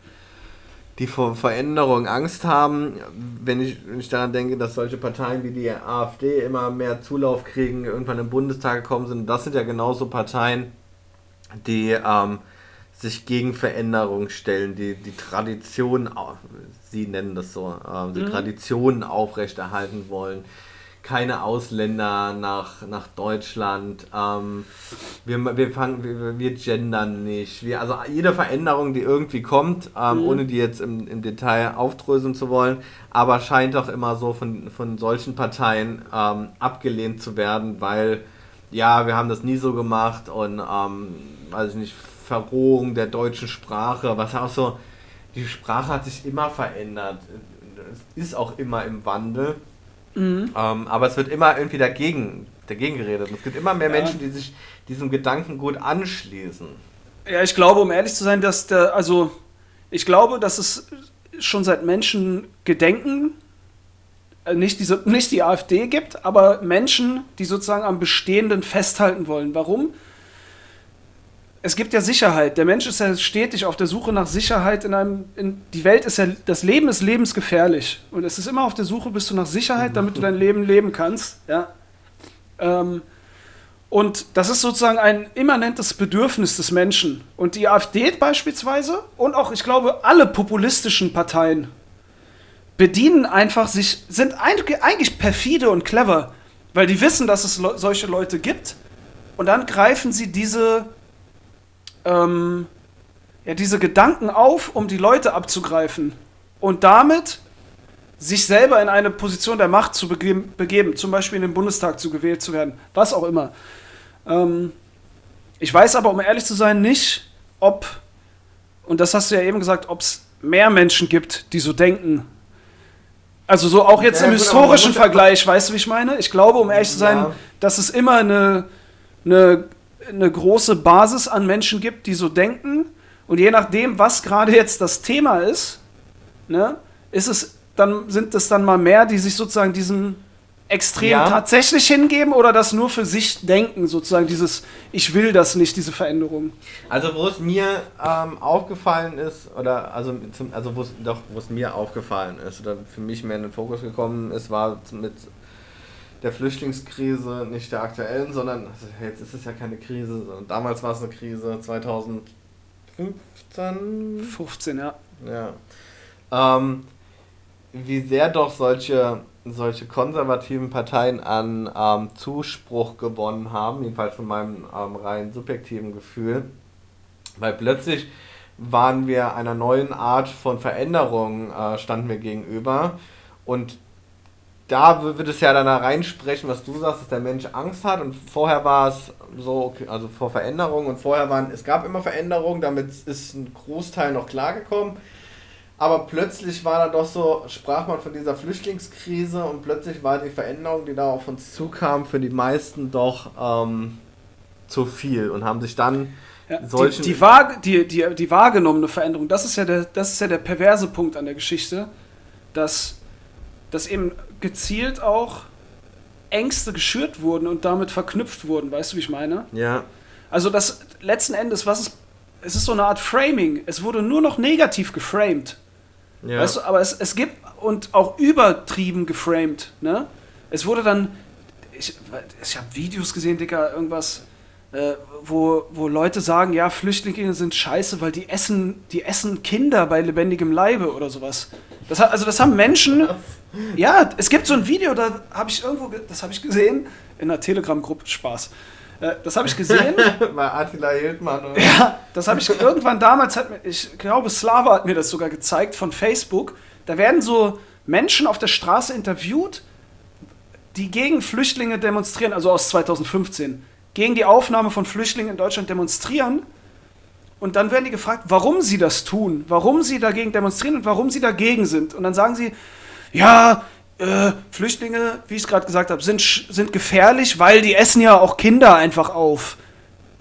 die vor Veränderungen Angst haben. Wenn ich, wenn ich daran denke, dass solche Parteien wie die AfD immer mehr Zulauf kriegen, irgendwann im Bundestag gekommen sind, das sind ja genauso Parteien, die ähm, sich gegen Veränderungen stellen, die die Tradition, sie nennen das so, äh, die mhm. Traditionen aufrechterhalten wollen keine Ausländer nach, nach Deutschland. Ähm, wir, wir, fangen, wir, wir gendern nicht. Wir, also jede Veränderung, die irgendwie kommt, ähm, mhm. ohne die jetzt im, im Detail aufdröseln zu wollen, aber scheint doch immer so von, von solchen Parteien ähm, abgelehnt zu werden, weil ja, wir haben das nie so gemacht und ähm, weiß ich nicht, Verrohung der deutschen Sprache, was auch so, die Sprache hat sich immer verändert. Es ist auch immer im Wandel. Mhm. Ähm, aber es wird immer irgendwie dagegen, dagegen geredet. Und es gibt immer mehr ja. Menschen, die sich diesem Gedankengut anschließen.
Ja, ich glaube, um ehrlich zu sein, dass der, also ich glaube, dass es schon seit Menschen Gedenken äh, nicht, diese, nicht die AfD gibt, aber Menschen, die sozusagen am Bestehenden festhalten wollen. Warum? Es gibt ja Sicherheit. Der Mensch ist ja stetig auf der Suche nach Sicherheit in einem. In, die Welt ist ja. Das Leben ist lebensgefährlich. Und es ist immer auf der Suche, bist du nach Sicherheit, damit du dein Leben leben kannst. Ja. Ähm, und das ist sozusagen ein immanentes Bedürfnis des Menschen. Und die AfD beispielsweise und auch, ich glaube, alle populistischen Parteien bedienen einfach sich, sind eigentlich perfide und clever, weil die wissen, dass es solche Leute gibt. Und dann greifen sie diese ähm, ja, diese Gedanken auf, um die Leute abzugreifen und damit sich selber in eine Position der Macht zu begeben, begeben zum Beispiel in den Bundestag zu gewählt zu werden, was auch immer. Ähm, ich weiß aber, um ehrlich zu sein, nicht, ob, und das hast du ja eben gesagt, ob es mehr Menschen gibt, die so denken. Also so auch jetzt ja, im gut, historischen Vergleich, weißt du, wie ich meine? Ich glaube, um ehrlich zu sein, ja. dass es immer eine, eine eine große Basis an Menschen gibt, die so denken. Und je nachdem, was gerade jetzt das Thema ist, ne, ist es dann, sind es dann mal mehr, die sich sozusagen diesem Extrem ja. tatsächlich hingeben oder das nur für sich denken, sozusagen dieses Ich will das nicht, diese Veränderung?
Also wo es mir ähm, aufgefallen ist, oder also, zum, also wo es doch, wo es mir aufgefallen ist, oder für mich mehr in den Fokus gekommen ist, war mit der Flüchtlingskrise, nicht der aktuellen, sondern also jetzt ist es ja keine Krise, sondern damals war es eine Krise, 2015.
15, ja.
Ja. Ähm, wie sehr doch solche, solche konservativen Parteien an ähm, Zuspruch gewonnen haben, jedenfalls von meinem ähm, rein subjektiven Gefühl, weil plötzlich waren wir einer neuen Art von Veränderung, äh, standen wir gegenüber und da wird es ja dann da reinsprechen, was du sagst, dass der Mensch Angst hat und vorher war es so, okay, also vor Veränderungen und vorher waren, es gab immer Veränderungen, damit ist ein Großteil noch klargekommen, aber plötzlich war da doch so, sprach man von dieser Flüchtlingskrise und plötzlich war die Veränderung, die da auf uns zukam, für die meisten doch ähm, zu viel und haben sich dann
ja, solchen... Die, die, wahr, die, die, die wahrgenommene Veränderung, das ist, ja der, das ist ja der perverse Punkt an der Geschichte, dass dass eben gezielt auch Ängste geschürt wurden und damit verknüpft wurden. Weißt du, wie ich meine?
Ja.
Also das letzten Endes, was ist, es ist so eine Art Framing. Es wurde nur noch negativ geframed. Ja. Weißt du, aber es, es gibt und auch übertrieben geframed. Ne? Es wurde dann, ich, ich habe Videos gesehen, Dicker, irgendwas, äh, wo, wo Leute sagen, ja, Flüchtlinge sind scheiße, weil die essen, die essen Kinder bei lebendigem Leibe oder sowas. Das, also das haben Menschen. Ja, es gibt so ein Video, da habe ich irgendwo, das habe ich gesehen in einer Telegram-Gruppe. Spaß. Äh, das habe ich gesehen.
Bei Attila Hildmann.
Oder? Ja, das habe ich irgendwann damals, hat mir, ich glaube, Slava hat mir das sogar gezeigt von Facebook. Da werden so Menschen auf der Straße interviewt, die gegen Flüchtlinge demonstrieren, also aus 2015, gegen die Aufnahme von Flüchtlingen in Deutschland demonstrieren und dann werden die gefragt, warum sie das tun, warum sie dagegen demonstrieren und warum sie dagegen sind. Und dann sagen sie, ja, äh, Flüchtlinge, wie ich es gerade gesagt habe, sind, sind gefährlich, weil die essen ja auch Kinder einfach auf.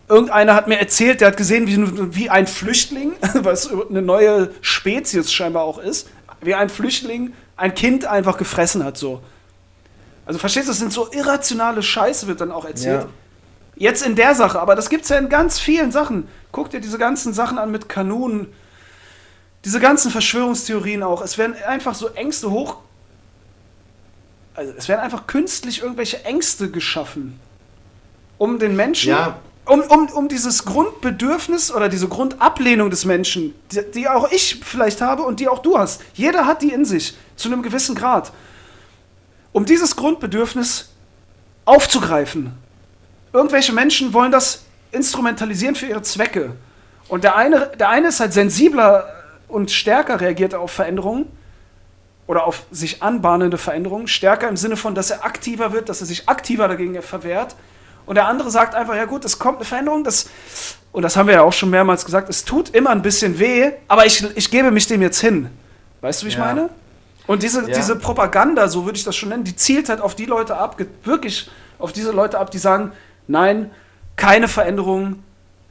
Irgendeiner hat mir erzählt, der hat gesehen, wie, wie ein Flüchtling, was eine neue Spezies scheinbar auch ist, wie ein Flüchtling ein Kind einfach gefressen hat, so. Also verstehst du, das sind so irrationale Scheiße, wird dann auch erzählt. Ja. Jetzt in der Sache, aber das gibt es ja in ganz vielen Sachen. Guck dir diese ganzen Sachen an mit Kanonen. Diese ganzen Verschwörungstheorien auch, es werden einfach so Ängste hoch. Also es werden einfach künstlich irgendwelche Ängste geschaffen, um den Menschen,
Ja.
um, um, um dieses Grundbedürfnis oder diese Grundablehnung des Menschen, die, die auch ich vielleicht habe und die auch du hast. Jeder hat die in sich, zu einem gewissen Grad. Um dieses Grundbedürfnis aufzugreifen. Irgendwelche Menschen wollen das instrumentalisieren für ihre Zwecke. Und der eine, der eine ist halt sensibler und stärker reagiert auf Veränderungen oder auf sich anbahnende Veränderungen. Stärker im Sinne von, dass er aktiver wird, dass er sich aktiver dagegen verwehrt. Und der andere sagt einfach, ja gut, es kommt eine Veränderung, das, und das haben wir ja auch schon mehrmals gesagt, es tut immer ein bisschen weh, aber ich, ich gebe mich dem jetzt hin. Weißt du, wie ich
Ja.
meine? Und diese,
Ja.
diese Propaganda, so würde ich das schon nennen, die zielt halt auf die Leute ab, wirklich auf diese Leute ab, die sagen, nein, keine Veränderung,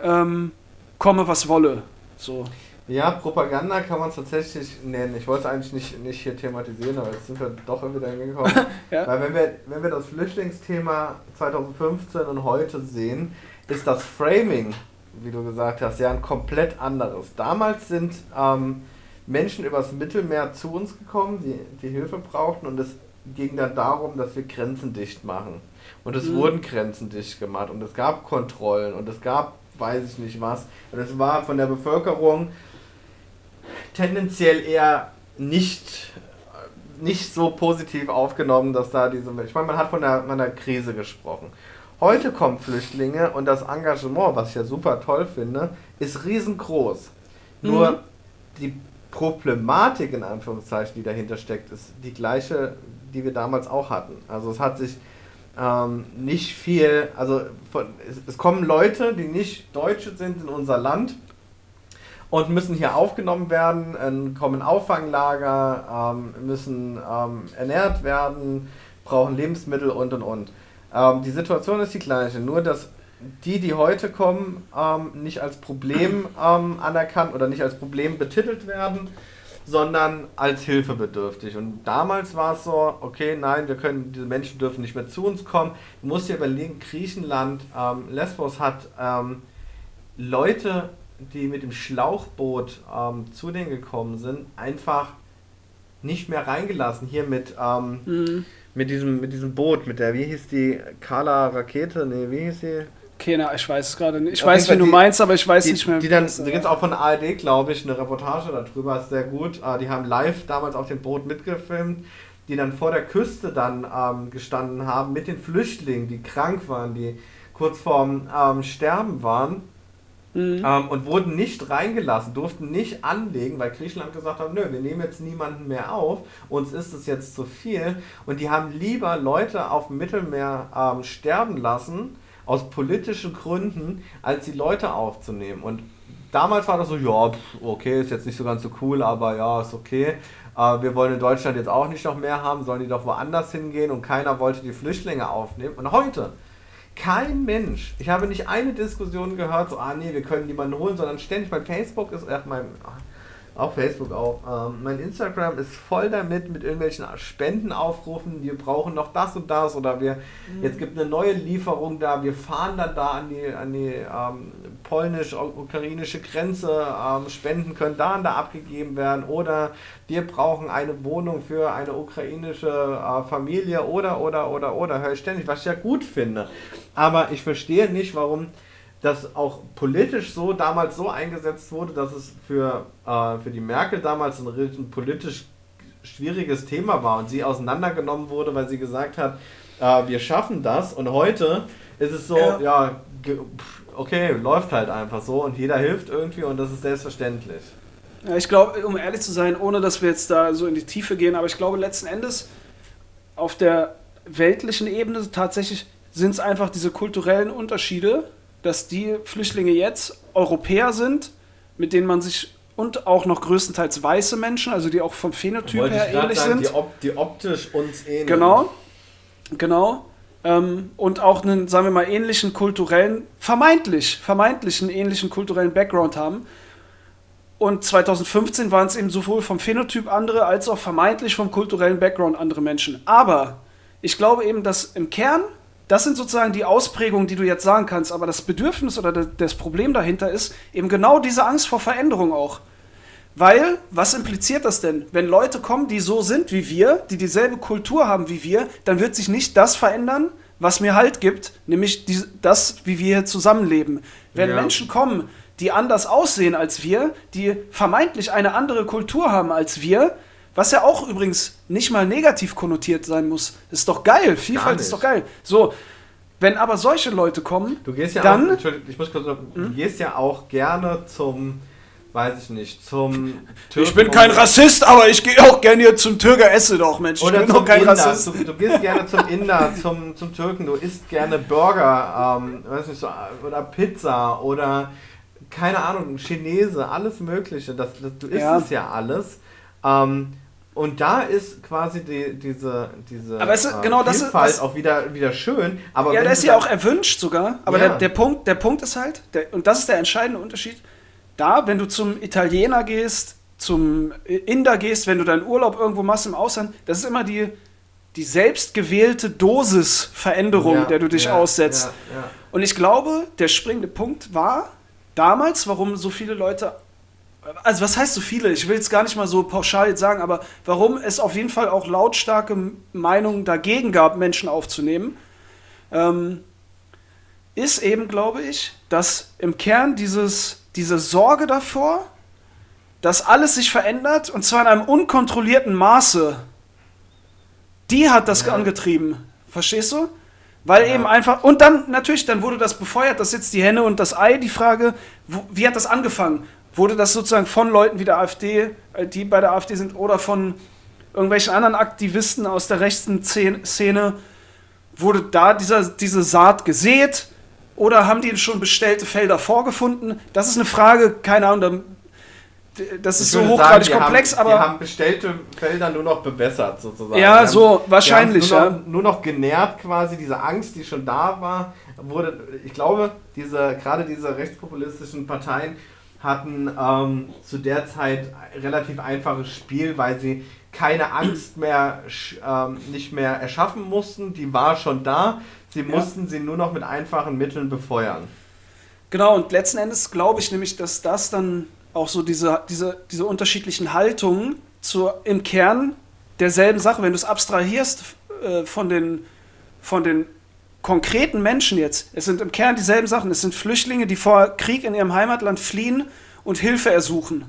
ähm, komme was wolle. So.
Ja, Propaganda kann man es tatsächlich nennen. Ich wollte es eigentlich nicht, nicht hier thematisieren, aber jetzt sind wir doch wieder hingekommen.
Ja.
Weil wenn wir, wenn wir das Flüchtlingsthema 2015 und heute sehen, ist das Framing, wie du gesagt hast, ja ein komplett anderes. Damals sind ähm, Menschen übers Mittelmeer zu uns gekommen, die, die Hilfe brauchten und es ging dann darum, dass wir Grenzen dicht machen. Und es
Mhm.
wurden Grenzen dicht gemacht und es gab Kontrollen und es gab, weiß ich nicht was. Und es war von der Bevölkerung tendenziell eher nicht, nicht so positiv aufgenommen, dass da diese. Ich meine, man hat von einer, von einer Krise gesprochen. Heute kommen Flüchtlinge und das Engagement, was ich ja super toll finde, ist riesengroß. Nur
Mhm.
die Problematik in Anführungszeichen, die dahinter steckt, ist die gleiche, die wir damals auch hatten. Also es hat sich ähm, nicht viel, also von, es, es kommen Leute, die nicht Deutsche sind in unser Land und müssen hier aufgenommen werden, kommen in Auffanglager, ähm, müssen ähm, ernährt werden, brauchen Lebensmittel und und und. Ähm, die Situation ist die gleiche, nur dass die, die heute kommen, ähm, nicht als Problem ähm, anerkannt oder nicht als Problem betitelt werden, sondern als hilfebedürftig. Und damals war es so, okay, nein, wir können, diese Menschen dürfen nicht mehr zu uns kommen. Du musst dir überlegen, Griechenland, ähm, Lesbos hat Leute, die mit dem Schlauchboot ähm, zu denen gekommen sind, einfach nicht mehr reingelassen. Hier mit, ähm,
Mhm.
mit, diesem, mit diesem Boot, mit der, wie hieß die, Carla Rakete, nee, wie hieß die?
Okay, na, ich weiß es gerade nicht. Ich
Auf
weiß, wen du meinst, aber ich weiß
die,
nicht mehr.
Die dann, da gibt es auch von der ARD, glaube ich, eine Reportage darüber, ist sehr gut. Äh, die haben live damals auf dem Boot mitgefilmt, die dann vor der Küste dann ähm, gestanden haben mit den Flüchtlingen, die krank waren, die kurz vorm ähm, Sterben waren
Mhm.
ähm, und wurden nicht reingelassen, durften nicht anlegen, weil Griechenland gesagt hat, nö, wir nehmen jetzt niemanden mehr auf, uns ist es jetzt zu viel. Und die haben lieber Leute auf dem Mittelmeer ähm, sterben lassen, aus politischen Gründen, als die Leute aufzunehmen. Und damals war das so, ja, okay, ist jetzt nicht so ganz so cool, aber ja, ist okay. Äh, wir wollen in Deutschland jetzt auch nicht noch mehr haben, sollen die doch woanders hingehen und keiner wollte die Flüchtlinge aufnehmen. Und heute, kein Mensch, ich habe nicht eine Diskussion gehört, so, ah nee, wir können niemanden holen, sondern ständig, mein Facebook ist, ach, mein, auch Facebook auch, ähm, mein Instagram ist voll damit, mit irgendwelchen Spendenaufrufen, wir brauchen noch das und das oder wir, jetzt gibt eine neue Lieferung da, wir fahren dann da an die, an die ähm, polnisch-ukrainische Grenze, ähm, Spenden können da und da abgegeben werden. Oder wir brauchen eine Wohnung für eine ukrainische äh, Familie. Oder, oder, oder, oder, höre ich ständig, was ich ja gut finde. Aber ich verstehe nicht, warum das auch politisch so damals so eingesetzt wurde, dass es für, äh, für die Merkel damals ein, ein politisch schwieriges Thema war und sie auseinandergenommen wurde, weil sie gesagt hat, äh, wir schaffen das und heute ist es so,
Ja.
ja, okay, läuft halt einfach so und jeder hilft irgendwie und das ist selbstverständlich.
Ja, ich glaube, um ehrlich zu sein, ohne dass wir jetzt da so in die Tiefe gehen, aber ich glaube letzten Endes auf der weltlichen Ebene tatsächlich sind es einfach diese kulturellen Unterschiede, dass die Flüchtlinge jetzt Europäer sind, mit denen man sich und auch noch größtenteils weiße Menschen, also die auch vom Phänotyp
Wollte
her ähnlich
sagen,
sind.
Die, op die optisch uns ähneln.
Genau, genau. Ähm, und auch einen, sagen wir mal, ähnlichen kulturellen, vermeintlich, vermeintlichen ähnlichen kulturellen Background haben. Und 2015 waren es eben sowohl vom Phänotyp andere als auch vermeintlich vom kulturellen Background andere Menschen. Aber ich glaube eben, dass im Kern, das sind sozusagen die Ausprägungen, die du jetzt sagen kannst, aber das Bedürfnis oder das Problem dahinter ist eben genau diese Angst vor Veränderung auch. Weil, was impliziert das denn? Wenn Leute kommen, die so sind wie wir, die dieselbe Kultur haben wie wir, dann wird sich nicht das verändern, was mir Halt gibt, nämlich die, das, wie wir hier zusammenleben. Wenn
Ja.
Menschen kommen, die anders aussehen als wir, die vermeintlich eine andere Kultur haben als wir, was ja auch übrigens nicht mal negativ konnotiert sein muss, ist doch geil. Vielfalt ist doch geil. So, wenn aber solche Leute kommen,
Du gehst ja
dann, Hm?
auch, Entschuldigung, ich muss kurz noch, du gehst ja auch gerne zum, weiß ich nicht, zum
ich bin kein Rassist, aber ich gehe auch gerne hier zum Türker esse doch, Mensch.
Oder
ich bin
zum
doch kein
Inder.
Rassist.
Du, du gehst gerne zum Inder, zum, zum Türken, du isst gerne Burger, ähm, weiß nicht so, oder Pizza oder keine Ahnung, Chinese, alles Mögliche. Das, das, du isst
Ja.
es ja alles. Ähm, und da ist quasi die, diese, diese
Aber es ist- genau, das ist-
Vielfalt
das-
auch wieder, wieder schön. Aber
Ja, der ist ja auch erwünscht sogar. Aber
Ja.
der, der, Punkt, der Punkt ist halt, der, und das ist der entscheidende Unterschied, da, wenn du zum Italiener gehst, zum Inder gehst, wenn du deinen Urlaub irgendwo machst im Ausland, das ist immer die, die selbstgewählte Dosisveränderung,
Ja,
der du dich
ja,
aussetzt. Und ich glaube, der springende Punkt war damals, warum so viele Leute, also was heißt so viele? Ich will es gar nicht mal so pauschal jetzt sagen, aber warum es auf jeden Fall auch lautstarke Meinungen dagegen gab, Menschen aufzunehmen, ähm, ist eben, glaube ich, dass im Kern dieses, diese Sorge davor, dass alles sich verändert und zwar in einem unkontrollierten Maße, die hat das
Ja.
angetrieben. Verstehst du? Weil
Ja.
eben einfach, und dann natürlich, dann wurde das befeuert, das ist jetzt die Henne und das Ei, die Frage, wo, wie hat das angefangen? Wurde das sozusagen von Leuten wie der AfD, äh, die bei der AfD sind, oder von irgendwelchen anderen Aktivisten aus der rechten Zen- Szene, wurde da dieser, diese Saat gesät? Oder haben die schon bestellte Felder vorgefunden? Das ist eine Frage, keine Ahnung, da- das ist so hochgradig
sagen,
komplex,
haben,
aber.
Die haben bestellte Felder nur noch bewässert, sozusagen.
Ja, so, wahrscheinlich,
nur
ja.
Noch, nur noch genährt quasi, diese Angst, die schon da war, wurde, ich glaube, diese, gerade diese rechtspopulistischen Parteien hatten ähm, zu der Zeit relativ einfaches Spiel, weil sie keine Angst mehr, ähm, nicht mehr erschaffen mussten, die war schon da, sie mussten sie nur noch mit einfachen Mitteln befeuern.
Genau, und letzten Endes glaube ich nämlich, dass das dann auch so diese, diese, diese unterschiedlichen Haltungen zu, im Kern derselben Sache, wenn du es abstrahierst äh, von, den, von den konkreten Menschen jetzt, es sind im Kern dieselben Sachen. Es sind Flüchtlinge, die vor Krieg in ihrem Heimatland fliehen und Hilfe ersuchen.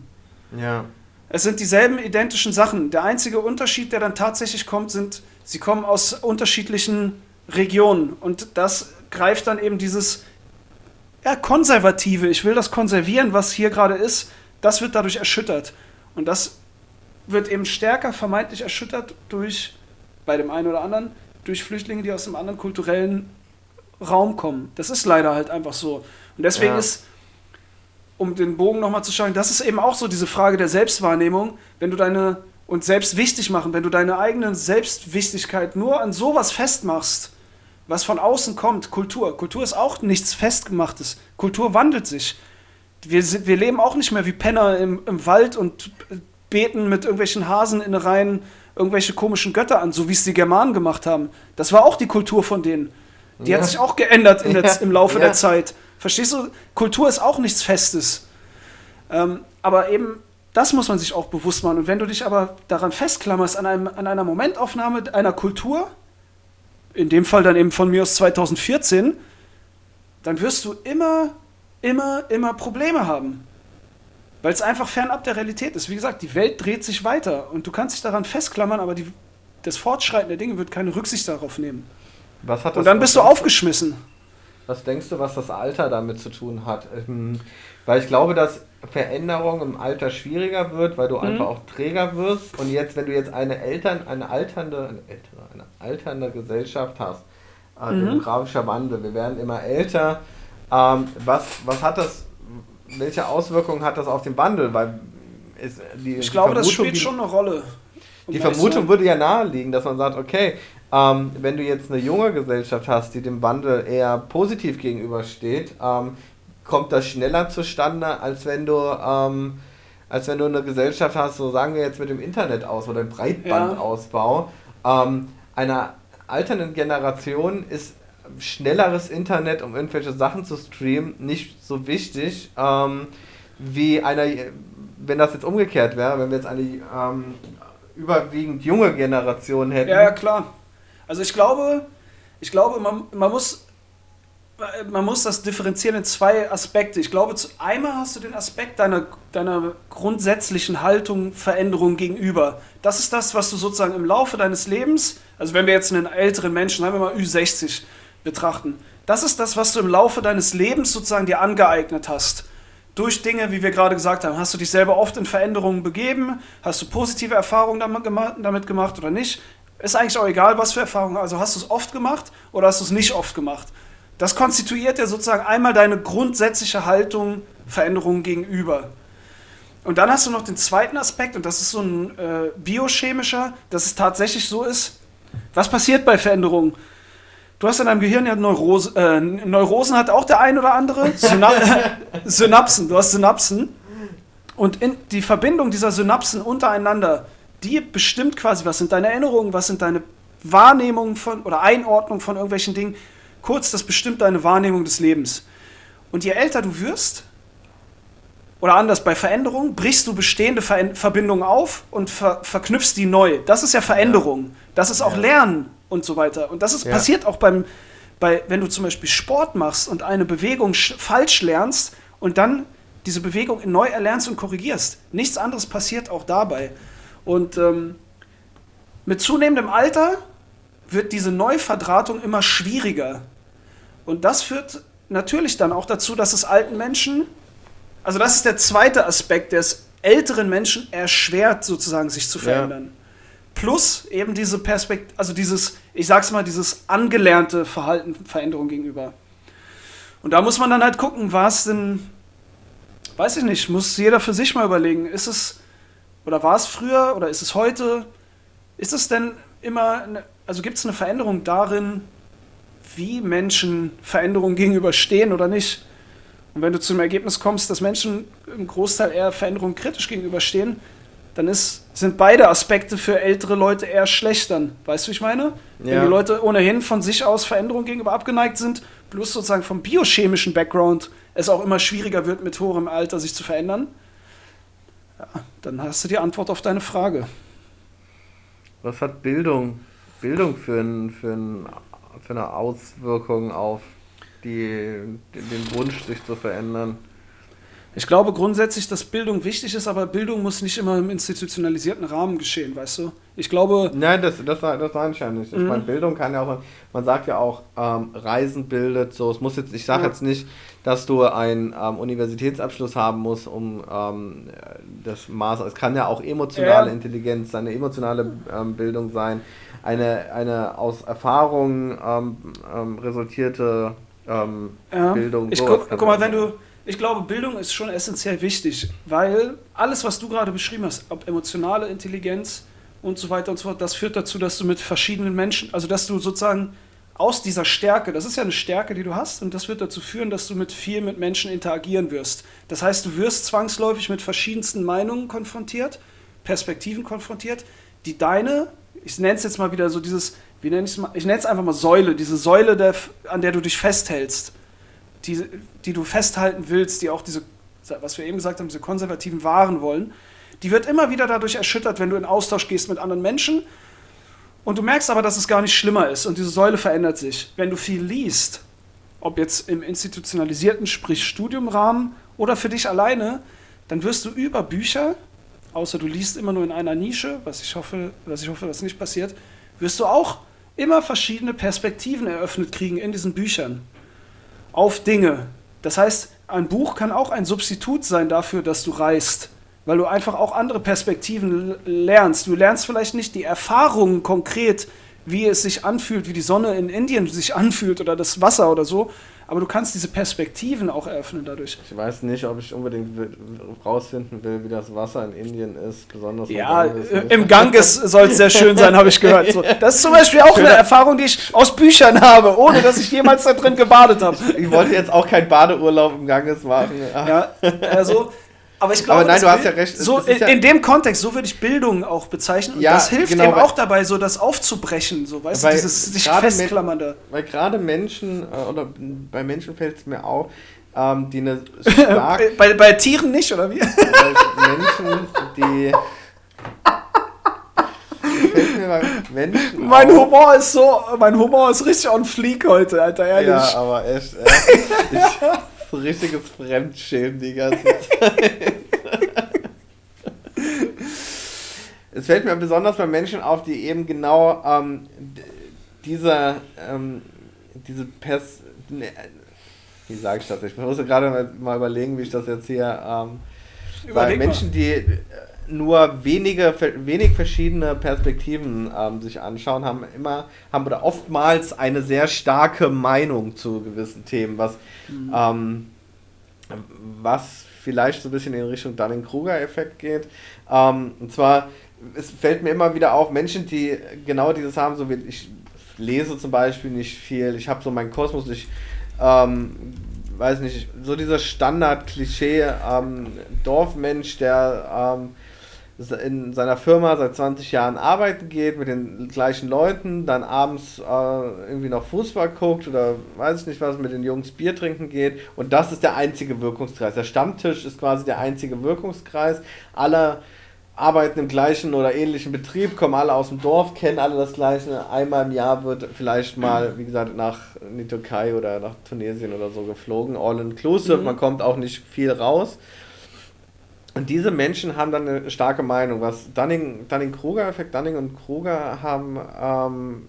Ja.
Es sind dieselben identischen Sachen. Der einzige Unterschied, der dann tatsächlich kommt, sind, sie kommen aus unterschiedlichen Regionen. Und das greift dann eben dieses ja, Konservative, ich will das konservieren, was hier gerade ist, das wird dadurch erschüttert. Und das wird eben stärker vermeintlich erschüttert durch, bei dem einen oder anderen, durch Flüchtlinge, die aus einem anderen kulturellen Raum kommen. Das ist leider halt einfach so. Und deswegen
Ja.
ist, um den Bogen nochmal zu schlagen, das ist eben auch so diese Frage der Selbstwahrnehmung, wenn du deine, und selbst wichtig machen, wenn du deine eigene Selbstwichtigkeit nur an sowas festmachst, was von außen kommt, Kultur. Kultur ist auch nichts Festgemachtes. Kultur wandelt sich. Wir, sind, wir leben auch nicht mehr wie Penner im, im Wald und beten mit irgendwelchen Haseninnereien irgendwelche komischen Götter an, so wie es die Germanen gemacht haben. Das war auch die Kultur von denen. Die
Ja.
hat sich auch geändert der,
Ja.
im Laufe
Ja.
der Zeit. Verstehst du? Kultur ist auch nichts Festes. Ähm, aber eben, das muss man sich auch bewusst machen. Und wenn du dich aber daran festklammerst, an, einem, an einer Momentaufnahme einer Kultur, in dem Fall dann eben von mir aus 2014, dann wirst du immer, immer, immer Probleme haben. Weil es einfach fernab der Realität ist. Wie gesagt, die Welt dreht sich weiter und du kannst dich daran festklammern, aber die, das Fortschreiten der Dinge wird keine Rücksicht darauf nehmen. Und dann bist du aufgeschmissen.
Was denkst du, was das Alter damit zu tun hat? Ähm, Weil ich glaube, dass Veränderung im Alter schwieriger wird, weil du
Mhm.
einfach auch träger wirst. Und jetzt, wenn du jetzt eine Eltern, eine alternde, eine ältere, eine alternde Gesellschaft hast, äh,
Mhm.
demografischer Wandel, wir werden immer älter. Ähm, was, was hat das, welche Auswirkungen hat das auf den Wandel? Weil ist die,
Ich glaube, das spielt schon eine Rolle. um
die Vermutung würde ja naheliegen, dass man sagt, okay, ähm, wenn du jetzt eine junge Gesellschaft hast, die dem Wandel eher positiv gegenübersteht, ähm, kommt das schneller zustande, als wenn du, ähm, als wenn du eine Gesellschaft hast, so sagen wir jetzt mit dem Internet aus oder dem Breitbandausbau. Ähm, einer alternden Generation ist schnelleres Internet, um irgendwelche Sachen zu streamen, nicht so wichtig ähm, wie einer wenn das jetzt umgekehrt wäre, wenn wir jetzt eine ähm, überwiegend junge Generation hätten.
Ja, ja, klar. Also ich glaube, ich glaube, man, man muss man muss das differenzieren in zwei Aspekte. Ich glaube, zu einmal hast du den Aspekt deiner, deiner grundsätzlichen Haltung, Veränderung gegenüber. Das ist das, was du sozusagen im Laufe deines Lebens, also wenn wir jetzt einen älteren Menschen, sagen wir mal Ü60 betrachten, das ist das, was du im Laufe deines Lebens sozusagen dir angeeignet hast. Durch Dinge, wie wir gerade gesagt haben, hast du dich selber oft in Veränderungen begeben, hast du positive Erfahrungen damit gemacht oder nicht. Ist eigentlich auch egal, was für Erfahrungen. Also hast du es oft gemacht oder hast du es nicht oft gemacht. Das konstituiert ja sozusagen einmal deine grundsätzliche Haltung Veränderungen gegenüber. Und dann hast du noch den zweiten Aspekt, und das ist so ein äh, biochemischer, dass es tatsächlich so ist. Was passiert bei Veränderungen? Du hast in deinem Gehirn ja Neurose, äh, Neurosen hat auch der ein oder andere. Synap Synapsen, du hast Synapsen. Und die Verbindung dieser Synapsen untereinander, die bestimmt quasi, was sind deine Erinnerungen, was sind deine Wahrnehmungen von oder Einordnung von irgendwelchen Dingen. Kurz, das bestimmt deine Wahrnehmung des Lebens. Und je älter du wirst, oder anders, bei Veränderungen brichst du bestehende Ver Verbindungen auf und ver verknüpfst die neu. Das ist ja Veränderung. Das ist auch ja. Lernen und so weiter. Und das ist, ja. passiert auch beim, bei, wenn du zum Beispiel Sport machst und eine Bewegung falsch lernst und dann diese Bewegung neu erlernst und korrigierst. Nichts anderes passiert auch dabei. Und ähm, mit zunehmendem Alter wird diese Neuverdrahtung immer schwieriger. Und das führt natürlich dann auch dazu, dass es alten Menschen, also das ist der zweite Aspekt, der es älteren Menschen erschwert, sozusagen sich zu verändern. Ja. Plus eben diese Perspektive, also dieses, ich sag's mal, dieses angelernte Verhalten, Veränderung gegenüber. Und da muss man dann halt gucken, was denn, weiß ich nicht, muss jeder für sich mal überlegen, ist es, oder war es früher oder ist es heute, ist es denn immer, eine, also gibt es eine Veränderung darin, wie Menschen Veränderungen gegenüberstehen oder nicht. Und wenn du zum Ergebnis kommst, dass Menschen im Großteil eher Veränderungen kritisch gegenüberstehen, dann ist, sind beide Aspekte für ältere Leute eher schlecht dann. Weißt du, wie ich meine? Ja. Wenn die Leute ohnehin von sich aus Veränderungen gegenüber abgeneigt sind, plus sozusagen vom biochemischen Background es auch immer schwieriger wird, mit hohem Alter sich zu verändern, ja, dann hast du die Antwort auf deine Frage.
Was hat Bildung, Bildung für ein, für ein für eine Auswirkung auf die, den Wunsch, sich zu verändern?
Ich glaube grundsätzlich, dass Bildung wichtig ist, aber Bildung muss nicht immer im institutionalisierten Rahmen geschehen, weißt du? Ich glaube.
Nein, das, das, das meine ich ja nicht. Ich mhm. meine, Bildung kann ja auch, man sagt ja auch, ähm, Reisen bildet so. Es muss jetzt, ich sage ja. jetzt nicht, dass du einen ähm, Universitätsabschluss haben musst, um ähm, das Maß. Es kann ja auch emotionale ja. Intelligenz, eine emotionale ähm, Bildung sein eine, eine aus Erfahrung ähm, ähm, resultierte
ja. Bildung. Ich guck, guck mal, wenn du, ich glaube, Bildung ist schon essentiell wichtig, weil alles, was du gerade beschrieben hast, ob emotionale Intelligenz und so weiter und so fort, das führt dazu, dass du mit verschiedenen Menschen, also dass du sozusagen aus dieser Stärke, das ist ja eine Stärke, die du hast, und das wird dazu führen, dass du mit viel mit Menschen interagieren wirst. Das heißt, du wirst zwangsläufig mit verschiedensten Meinungen konfrontiert, Perspektiven konfrontiert, die deine ich nenne es jetzt mal wieder so dieses, wie nenne ich es mal, ich nenne es einfach mal Säule, diese Säule, der, an der du dich festhältst, die, die du festhalten willst, die auch diese, was wir eben gesagt haben, diese Konservativen wahren wollen, die wird immer wieder dadurch erschüttert, wenn du in Austausch gehst mit anderen Menschen. Und du merkst aber, dass es gar nicht schlimmer ist. Und diese Säule verändert sich. Wenn du viel liest, ob jetzt im institutionalisierten, sprich Studiumrahmen oder für dich alleine, dann wirst du über Bücher außer du liest immer nur in einer Nische, was ich hoffe, was ich hoffe, was nicht passiert, wirst du auch immer verschiedene Perspektiven eröffnet kriegen in diesen Büchern auf Dinge. Das heißt, ein Buch kann auch ein Substitut sein dafür, dass du reist, weil du einfach auch andere Perspektiven lernst. Du lernst vielleicht nicht die Erfahrungen konkret, wie es sich anfühlt, wie die Sonne in Indien sich anfühlt oder das Wasser oder so, aber du kannst diese Perspektiven auch eröffnen dadurch.
Ich weiß nicht, ob ich unbedingt rausfinden will, wie das Wasser in Indien ist, besonders
ja, Ganges äh, im Ganges soll es sehr schön sein, habe ich gehört. So, das ist zum Beispiel auch Schöner. eine Erfahrung, die ich aus Büchern habe, ohne dass ich jemals da drin gebadet habe.
Ich wollte jetzt auch keinen Badeurlaub im Ganges machen.
Ja, also aber ich glaube,
aber nein, du hast ja recht.
So in, ja in, dem Kontext, so würde ich Bildung auch bezeichnen. Und ja, das hilft genau, eben auch dabei, so das aufzubrechen, so weißt du, dieses sich festklammernde.
Weil gerade Menschen, äh, oder bei Menschen fällt es mir auf, ähm, die eine
stark... bei, bei Tieren nicht, oder wie?
Menschen, die...
Menschen mein auf. Humor ist so, mein Humor ist richtig on fleek heute, Alter, ehrlich.
Ja, aber echt, äh, ich, so richtiges Fremdschämen die ganze Zeit. es fällt mir besonders bei Menschen auf, die eben genau ähm, diese, ähm, diese Pers ne, wie sage ich das? Ich muss gerade mal überlegen, wie ich das jetzt hier ähm, bei Menschen, die nur wenige, wenig verschiedene Perspektiven ähm, sich anschauen, haben immer, haben oder oftmals eine sehr starke Meinung zu gewissen Themen, was, mhm. ähm, was vielleicht so ein bisschen in Richtung Dunning-Kruger-Effekt geht. Ähm, und zwar, es fällt mir immer wieder auf, Menschen, die genau dieses haben, so wie ich lese zum Beispiel nicht viel, ich habe so meinen Kosmos, ich ähm, weiß nicht, so dieser Standard-Klischee ähm, Dorfmensch, der ähm, in seiner Firma seit 20 Jahren arbeiten geht mit den gleichen Leuten, dann abends äh, irgendwie noch Fußball guckt oder weiß ich nicht was, mit den Jungs Bier trinken geht und das ist der einzige Wirkungskreis. Der Stammtisch ist quasi der einzige Wirkungskreis. Alle arbeiten im gleichen oder ähnlichen Betrieb, kommen alle aus dem Dorf, kennen alle das Gleiche. Einmal im Jahr wird vielleicht mal, wie gesagt, nach in die Türkei oder nach Tunesien oder so geflogen, all inclusive. Mhm. Man kommt auch nicht viel raus. Und diese Menschen haben dann eine starke Meinung. Was Dunning, Dunning-Kruger-Effekt, Dunning und Kruger haben, ähm,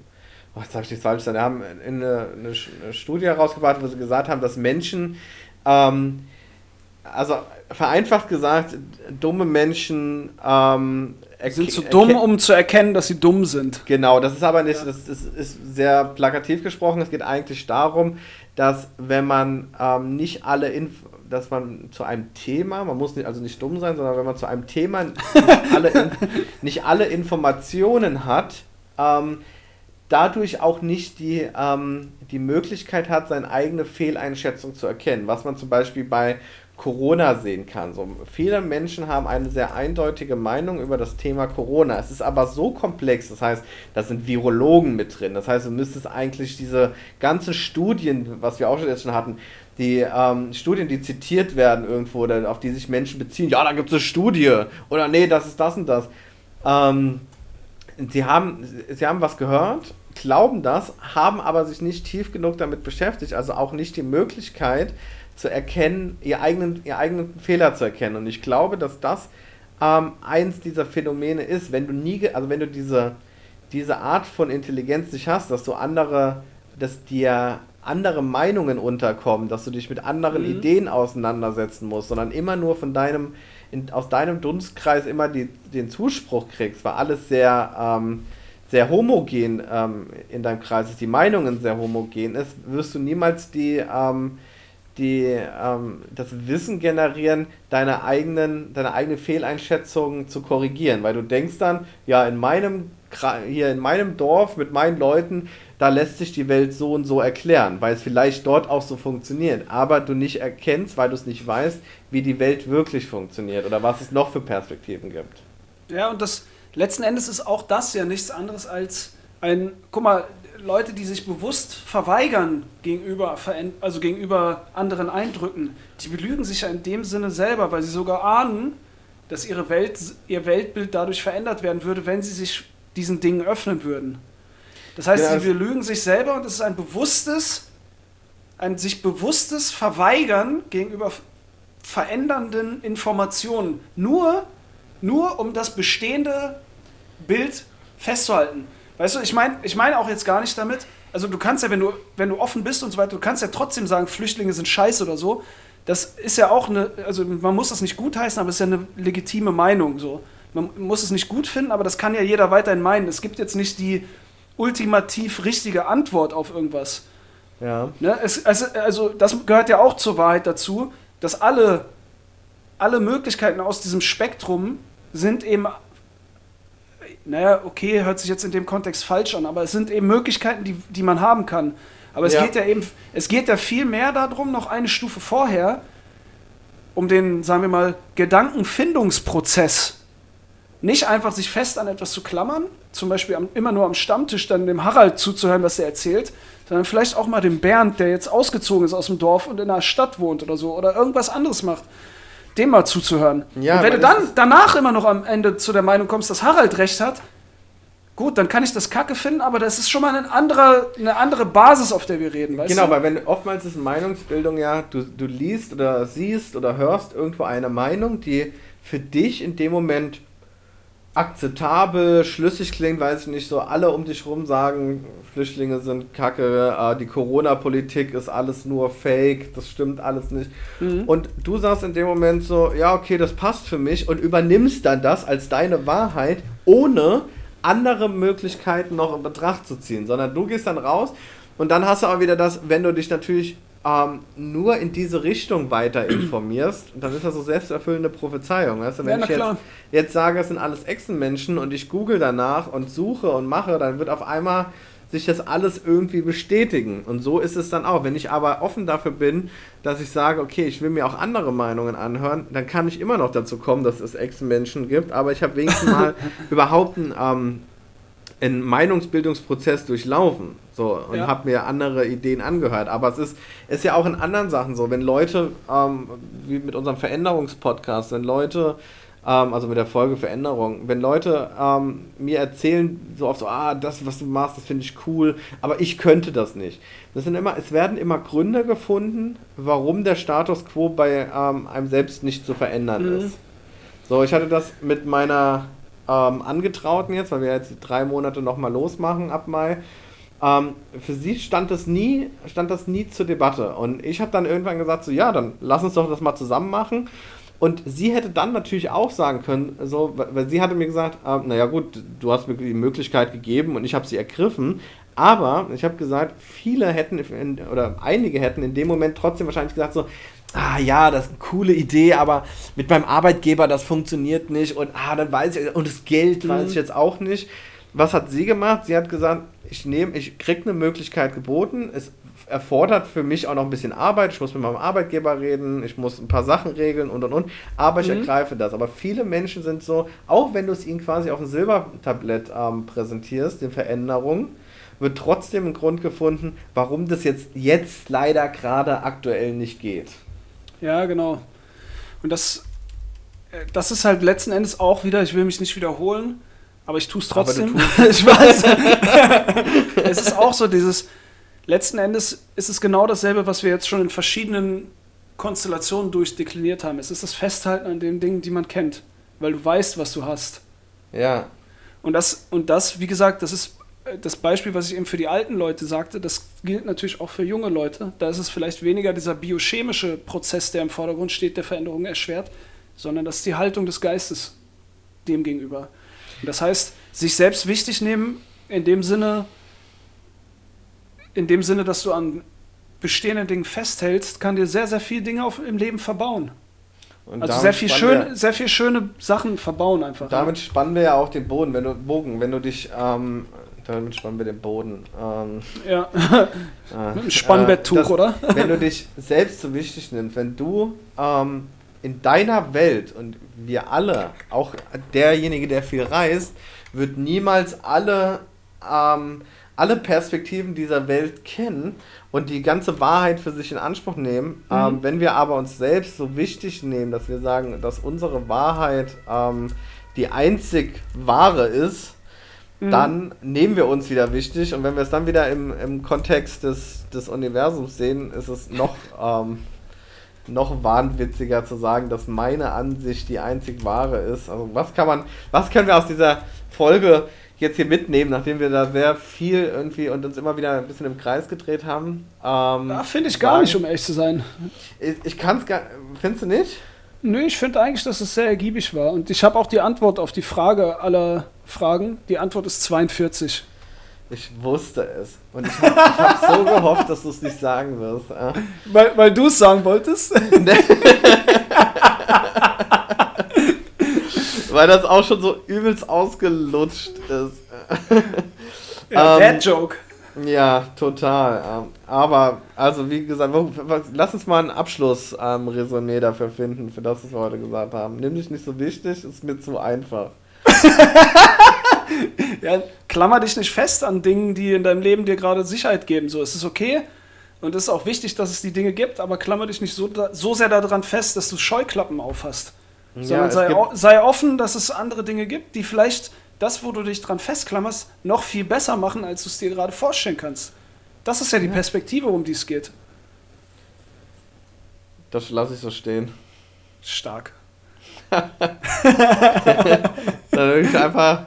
oh, jetzt sage ich nichts falsch, die haben eine, eine, Studie herausgebracht, wo sie gesagt haben, dass Menschen, ähm, also vereinfacht gesagt, dumme Menschen ähm,
sind zu dumm, um zu erkennen, dass sie dumm sind.
Genau, das ist aber nicht, das ist, ist sehr plakativ gesprochen. Es geht eigentlich darum, dass wenn man ähm, nicht alle Inf dass man zu einem Thema, man muss nicht, also nicht dumm sein, sondern wenn man zu einem Thema nicht alle, nicht alle Informationen hat, ähm, dadurch auch nicht die, ähm, die Möglichkeit hat, seine eigene Fehleinschätzung zu erkennen. Was man zum Beispiel bei Corona sehen kann. So, viele Menschen haben eine sehr eindeutige Meinung über das Thema Corona. Es ist aber so komplex, das heißt, da sind Virologen mit drin. Das heißt, du müsstest eigentlich diese ganzen Studien, was wir auch schon jetzt schon hatten, die ähm, Studien, die zitiert werden irgendwo oder auf die sich Menschen beziehen, ja, da gibt es eine Studie oder nee, das ist das und das. Ähm, sie, haben, sie haben was gehört, glauben das, haben aber sich nicht tief genug damit beschäftigt, also auch nicht die Möglichkeit zu erkennen, ihr eigenen, ihr eigenen Fehler zu erkennen. Und ich glaube, dass das ähm, eins dieser Phänomene ist, wenn du nie, also wenn du diese, diese Art von Intelligenz nicht hast, dass du andere, dass dir andere Meinungen unterkommen, dass du dich mit anderen mhm. Ideen auseinandersetzen musst, sondern immer nur von deinem, in, aus deinem Dunstkreis immer die, den Zuspruch kriegst, weil alles sehr, ähm, sehr homogen ähm, in deinem Kreis ist, die Meinungen sehr homogen ist, wirst du niemals die, ähm, die ähm, das Wissen generieren, deine eigenen, deine eigene Fehleinschätzung zu korrigieren, weil du denkst dann, ja, in meinem hier in meinem Dorf mit meinen Leuten da lässt sich die Welt so und so erklären, weil es vielleicht dort auch so funktioniert, aber du nicht erkennst, weil du es nicht weißt, wie die Welt wirklich funktioniert oder was es noch für Perspektiven gibt.
Ja, und das letzten Endes ist auch das ja nichts anderes als ein, guck mal, Leute, die sich bewusst verweigern gegenüber, also gegenüber anderen Eindrücken, die belügen sich ja in dem Sinne selber, weil sie sogar ahnen, dass ihre Welt, ihr Weltbild dadurch verändert werden würde, wenn sie sich diesen Dingen öffnen würden. Das heißt, ja, sie belügen sich selber und es ist ein bewusstes, ein sich bewusstes Verweigern gegenüber verändernden Informationen. Nur, nur um das bestehende Bild festzuhalten. Weißt du, ich meine ich mein auch jetzt gar nicht damit, also du kannst ja, wenn du, wenn du offen bist und so weiter, du kannst ja trotzdem sagen, Flüchtlinge sind scheiße oder so. Das ist ja auch eine, also man muss das nicht gutheißen, aber es ist ja eine legitime Meinung so. Man muss es nicht gut finden, aber das kann ja jeder weiterhin meinen. Es gibt jetzt nicht die ultimativ richtige Antwort auf irgendwas. Ja. Ne? Es, es, also das gehört ja auch zur Wahrheit dazu, dass alle, alle Möglichkeiten aus diesem Spektrum sind eben, naja, okay, hört sich jetzt in dem Kontext falsch an, aber es sind eben Möglichkeiten, die, die man haben kann. Aber es ja. geht ja eben, es geht ja viel mehr darum, noch eine Stufe vorher, um den, sagen wir mal, Gedankenfindungsprozess nicht einfach sich fest an etwas zu klammern, zum Beispiel am, immer nur am Stammtisch dann dem Harald zuzuhören, was er erzählt, sondern vielleicht auch mal dem Bernd, der jetzt ausgezogen ist aus dem Dorf und in einer Stadt wohnt oder so oder irgendwas anderes macht, dem mal zuzuhören.
Ja,
und wenn du dann danach immer noch am Ende zu der Meinung kommst, dass Harald recht hat, gut, dann kann ich das Kacke finden, aber das ist schon mal eine andere, eine andere Basis, auf der wir reden, weißt
Genau,
du?
weil wenn oftmals ist Meinungsbildung ja, du, du liest oder siehst oder hörst irgendwo eine Meinung, die für dich in dem Moment akzeptabel, schlüssig klingt, weiß ich nicht, so alle um dich rum sagen, Flüchtlinge sind kacke, äh, die Corona-Politik ist alles nur Fake, das stimmt alles nicht.
Mhm.
Und du sagst in dem Moment so, ja, okay, das passt für mich und übernimmst dann das als deine Wahrheit, ohne andere Möglichkeiten noch in Betracht zu ziehen, sondern du gehst dann raus und dann hast du auch wieder das, wenn du dich natürlich ähm, nur in diese Richtung weiter informierst, dann ist das so selbsterfüllende Prophezeiung. Weißt du? Wenn
Ja,
ich jetzt, jetzt sage, es sind alles Echsenmenschen und ich google danach und suche und mache, dann wird auf einmal sich das alles irgendwie bestätigen. Und so ist es dann auch. Wenn ich aber offen dafür bin, dass ich sage, okay, ich will mir auch andere Meinungen anhören, dann kann ich immer noch dazu kommen, dass es Echsenmenschen gibt, aber ich habe wenigstens mal überhaupt einen, ähm, einen Meinungsbildungsprozess durchlaufen. So, und
Ja.
habe mir andere Ideen angehört. Aber es ist, ist ja auch in anderen Sachen so, wenn Leute, ähm, wie mit unserem Veränderungspodcast, wenn Leute, ähm, also mit der Folge Veränderung, wenn Leute ähm, mir erzählen, so oft so, ah, das, was du machst, das finde ich cool, aber ich könnte das nicht. Das sind immer, es werden immer Gründe gefunden, warum der Status quo bei ähm, einem selbst nicht zu verändern
Mhm.
ist. So, ich hatte das mit meiner ähm, Angetrauten jetzt, weil wir jetzt drei Monate nochmal losmachen ab Mai. Ähm, für sie stand das nie, stand das nie zur Debatte. Und ich habe dann irgendwann gesagt, so ja, dann lass uns doch das mal zusammen machen. Und sie hätte dann natürlich auch sagen können, so, weil weil sie hatte mir gesagt, äh, naja gut, du hast mir die Möglichkeit gegeben und ich habe sie ergriffen. Aber ich habe gesagt, viele hätten in, oder einige hätten in dem Moment trotzdem wahrscheinlich gesagt so, ah ja, das ist eine coole Idee, aber mit meinem Arbeitgeber das funktioniert nicht und ah, dann weiß ich und das Geld weiß ich jetzt auch nicht. Was hat sie gemacht? Sie hat gesagt, ich nehme, ich krieg eine Möglichkeit geboten. Es erfordert für mich auch noch ein bisschen Arbeit. Ich muss mit meinem Arbeitgeber reden, ich muss ein paar Sachen regeln und und und. Aber ich
Mhm.
ergreife das. Aber viele Menschen sind so, auch wenn du es ihnen quasi auf ein Silbertablett ähm, präsentierst, die Veränderung, wird trotzdem ein Grund gefunden, warum das jetzt, jetzt leider gerade aktuell nicht geht.
Ja, genau. Und das, äh, das ist halt letzten Endes auch wieder, ich will mich nicht wiederholen, aber ich tue es trotzdem. ich weiß. es ist auch so dieses, letzten Endes ist es genau dasselbe, was wir jetzt schon in verschiedenen Konstellationen durchdekliniert haben. Es ist das Festhalten an den Dingen, die man kennt, weil du weißt, was du hast.
Ja,
Und das, und das, wie gesagt, das ist das Beispiel, was ich eben für die alten Leute sagte, das gilt natürlich auch für junge Leute. Da ist es vielleicht weniger dieser biochemische Prozess, der im Vordergrund steht, der Veränderung erschwert, sondern das ist die Haltung des Geistes dem gegenüber. Und das heißt, sich selbst wichtig nehmen, in dem Sinne, in dem Sinne, dass du an bestehenden Dingen festhältst, kann dir sehr, sehr viele Dinge auf, im Leben verbauen.
und
Also sehr viel, schön, sehr viel schöne Sachen verbauen einfach.
Damit spannen wir ja auch den Boden, wenn du Bogen, wenn du dich, ähm, damit spannen wir den Boden. Ähm,
ja,
äh,
mit einem Spannbetttuch,
äh, das-
oder?
Wenn du dich selbst so wichtig nimmst, wenn du ähm, in deiner Welt und wir alle, auch derjenige, der viel reist, wird niemals alle, ähm, alle Perspektiven dieser Welt kennen und die ganze Wahrheit für sich in Anspruch nehmen.
Mhm.
Ähm, wenn wir aber uns selbst so wichtig nehmen, dass wir sagen, dass unsere Wahrheit ähm, die einzig wahre ist,
Mhm.
dann nehmen wir uns wieder wichtig und wenn wir es dann wieder im, im Kontext des, des Universums sehen, ist es noch, ähm, noch wahnwitziger zu sagen, dass meine Ansicht die einzig wahre ist. Also was kann man, was können wir aus dieser Folge jetzt hier mitnehmen, nachdem wir da sehr viel irgendwie und uns immer wieder ein bisschen im Kreis gedreht haben? Ähm,
Ja, finde ich gar
sagen-
nicht, um ehrlich zu sein.
Ich, ich kann es gar, findest du nicht?
Nö, ich finde eigentlich, dass es sehr ergiebig war. Und ich habe auch die Antwort auf die Frage aller Fragen. Die Antwort ist 42.
Ich wusste es. Und ich habe hab so gehofft, dass du es nicht sagen wirst.
Weil, weil du es sagen wolltest?
Weil das auch schon so übelst ausgelutscht ist.
ja,
Ähm,
Dad Joke.
Ja, total. ähm, Aber, also wie gesagt, lass uns mal ein Abschlussresümee dafür finden, für das, was wir heute gesagt haben. Nimm dich nicht so wichtig, ist mir zu einfach.
ja, klammer dich nicht fest an Dingen, die in deinem Leben dir gerade Sicherheit geben. So, es ist okay und es ist auch wichtig, dass es die Dinge gibt, aber klammer dich nicht so, so sehr daran fest, dass du Scheuklappen aufhast. Sondern sei, sei offen, dass es andere Dinge gibt, die vielleicht das, wo du dich dran festklammerst, noch viel besser machen, als du es dir gerade vorstellen kannst. Das ist ja die Perspektive, um die es geht.
Das lasse ich so stehen.
Stark.
Dann würde ich einfach.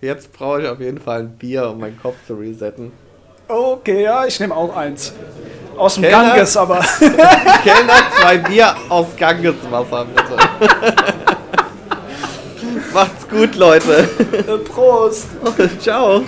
Jetzt brauche ich auf jeden Fall ein Bier, um meinen Kopf zu resetten.
Okay, ja, ich nehme auch eins. Aus dem Kellner, Ganges, aber.
Kellner, zwei Bier aus Gangeswasser, bitte. Macht's gut, Leute.
Prost.
Ciao.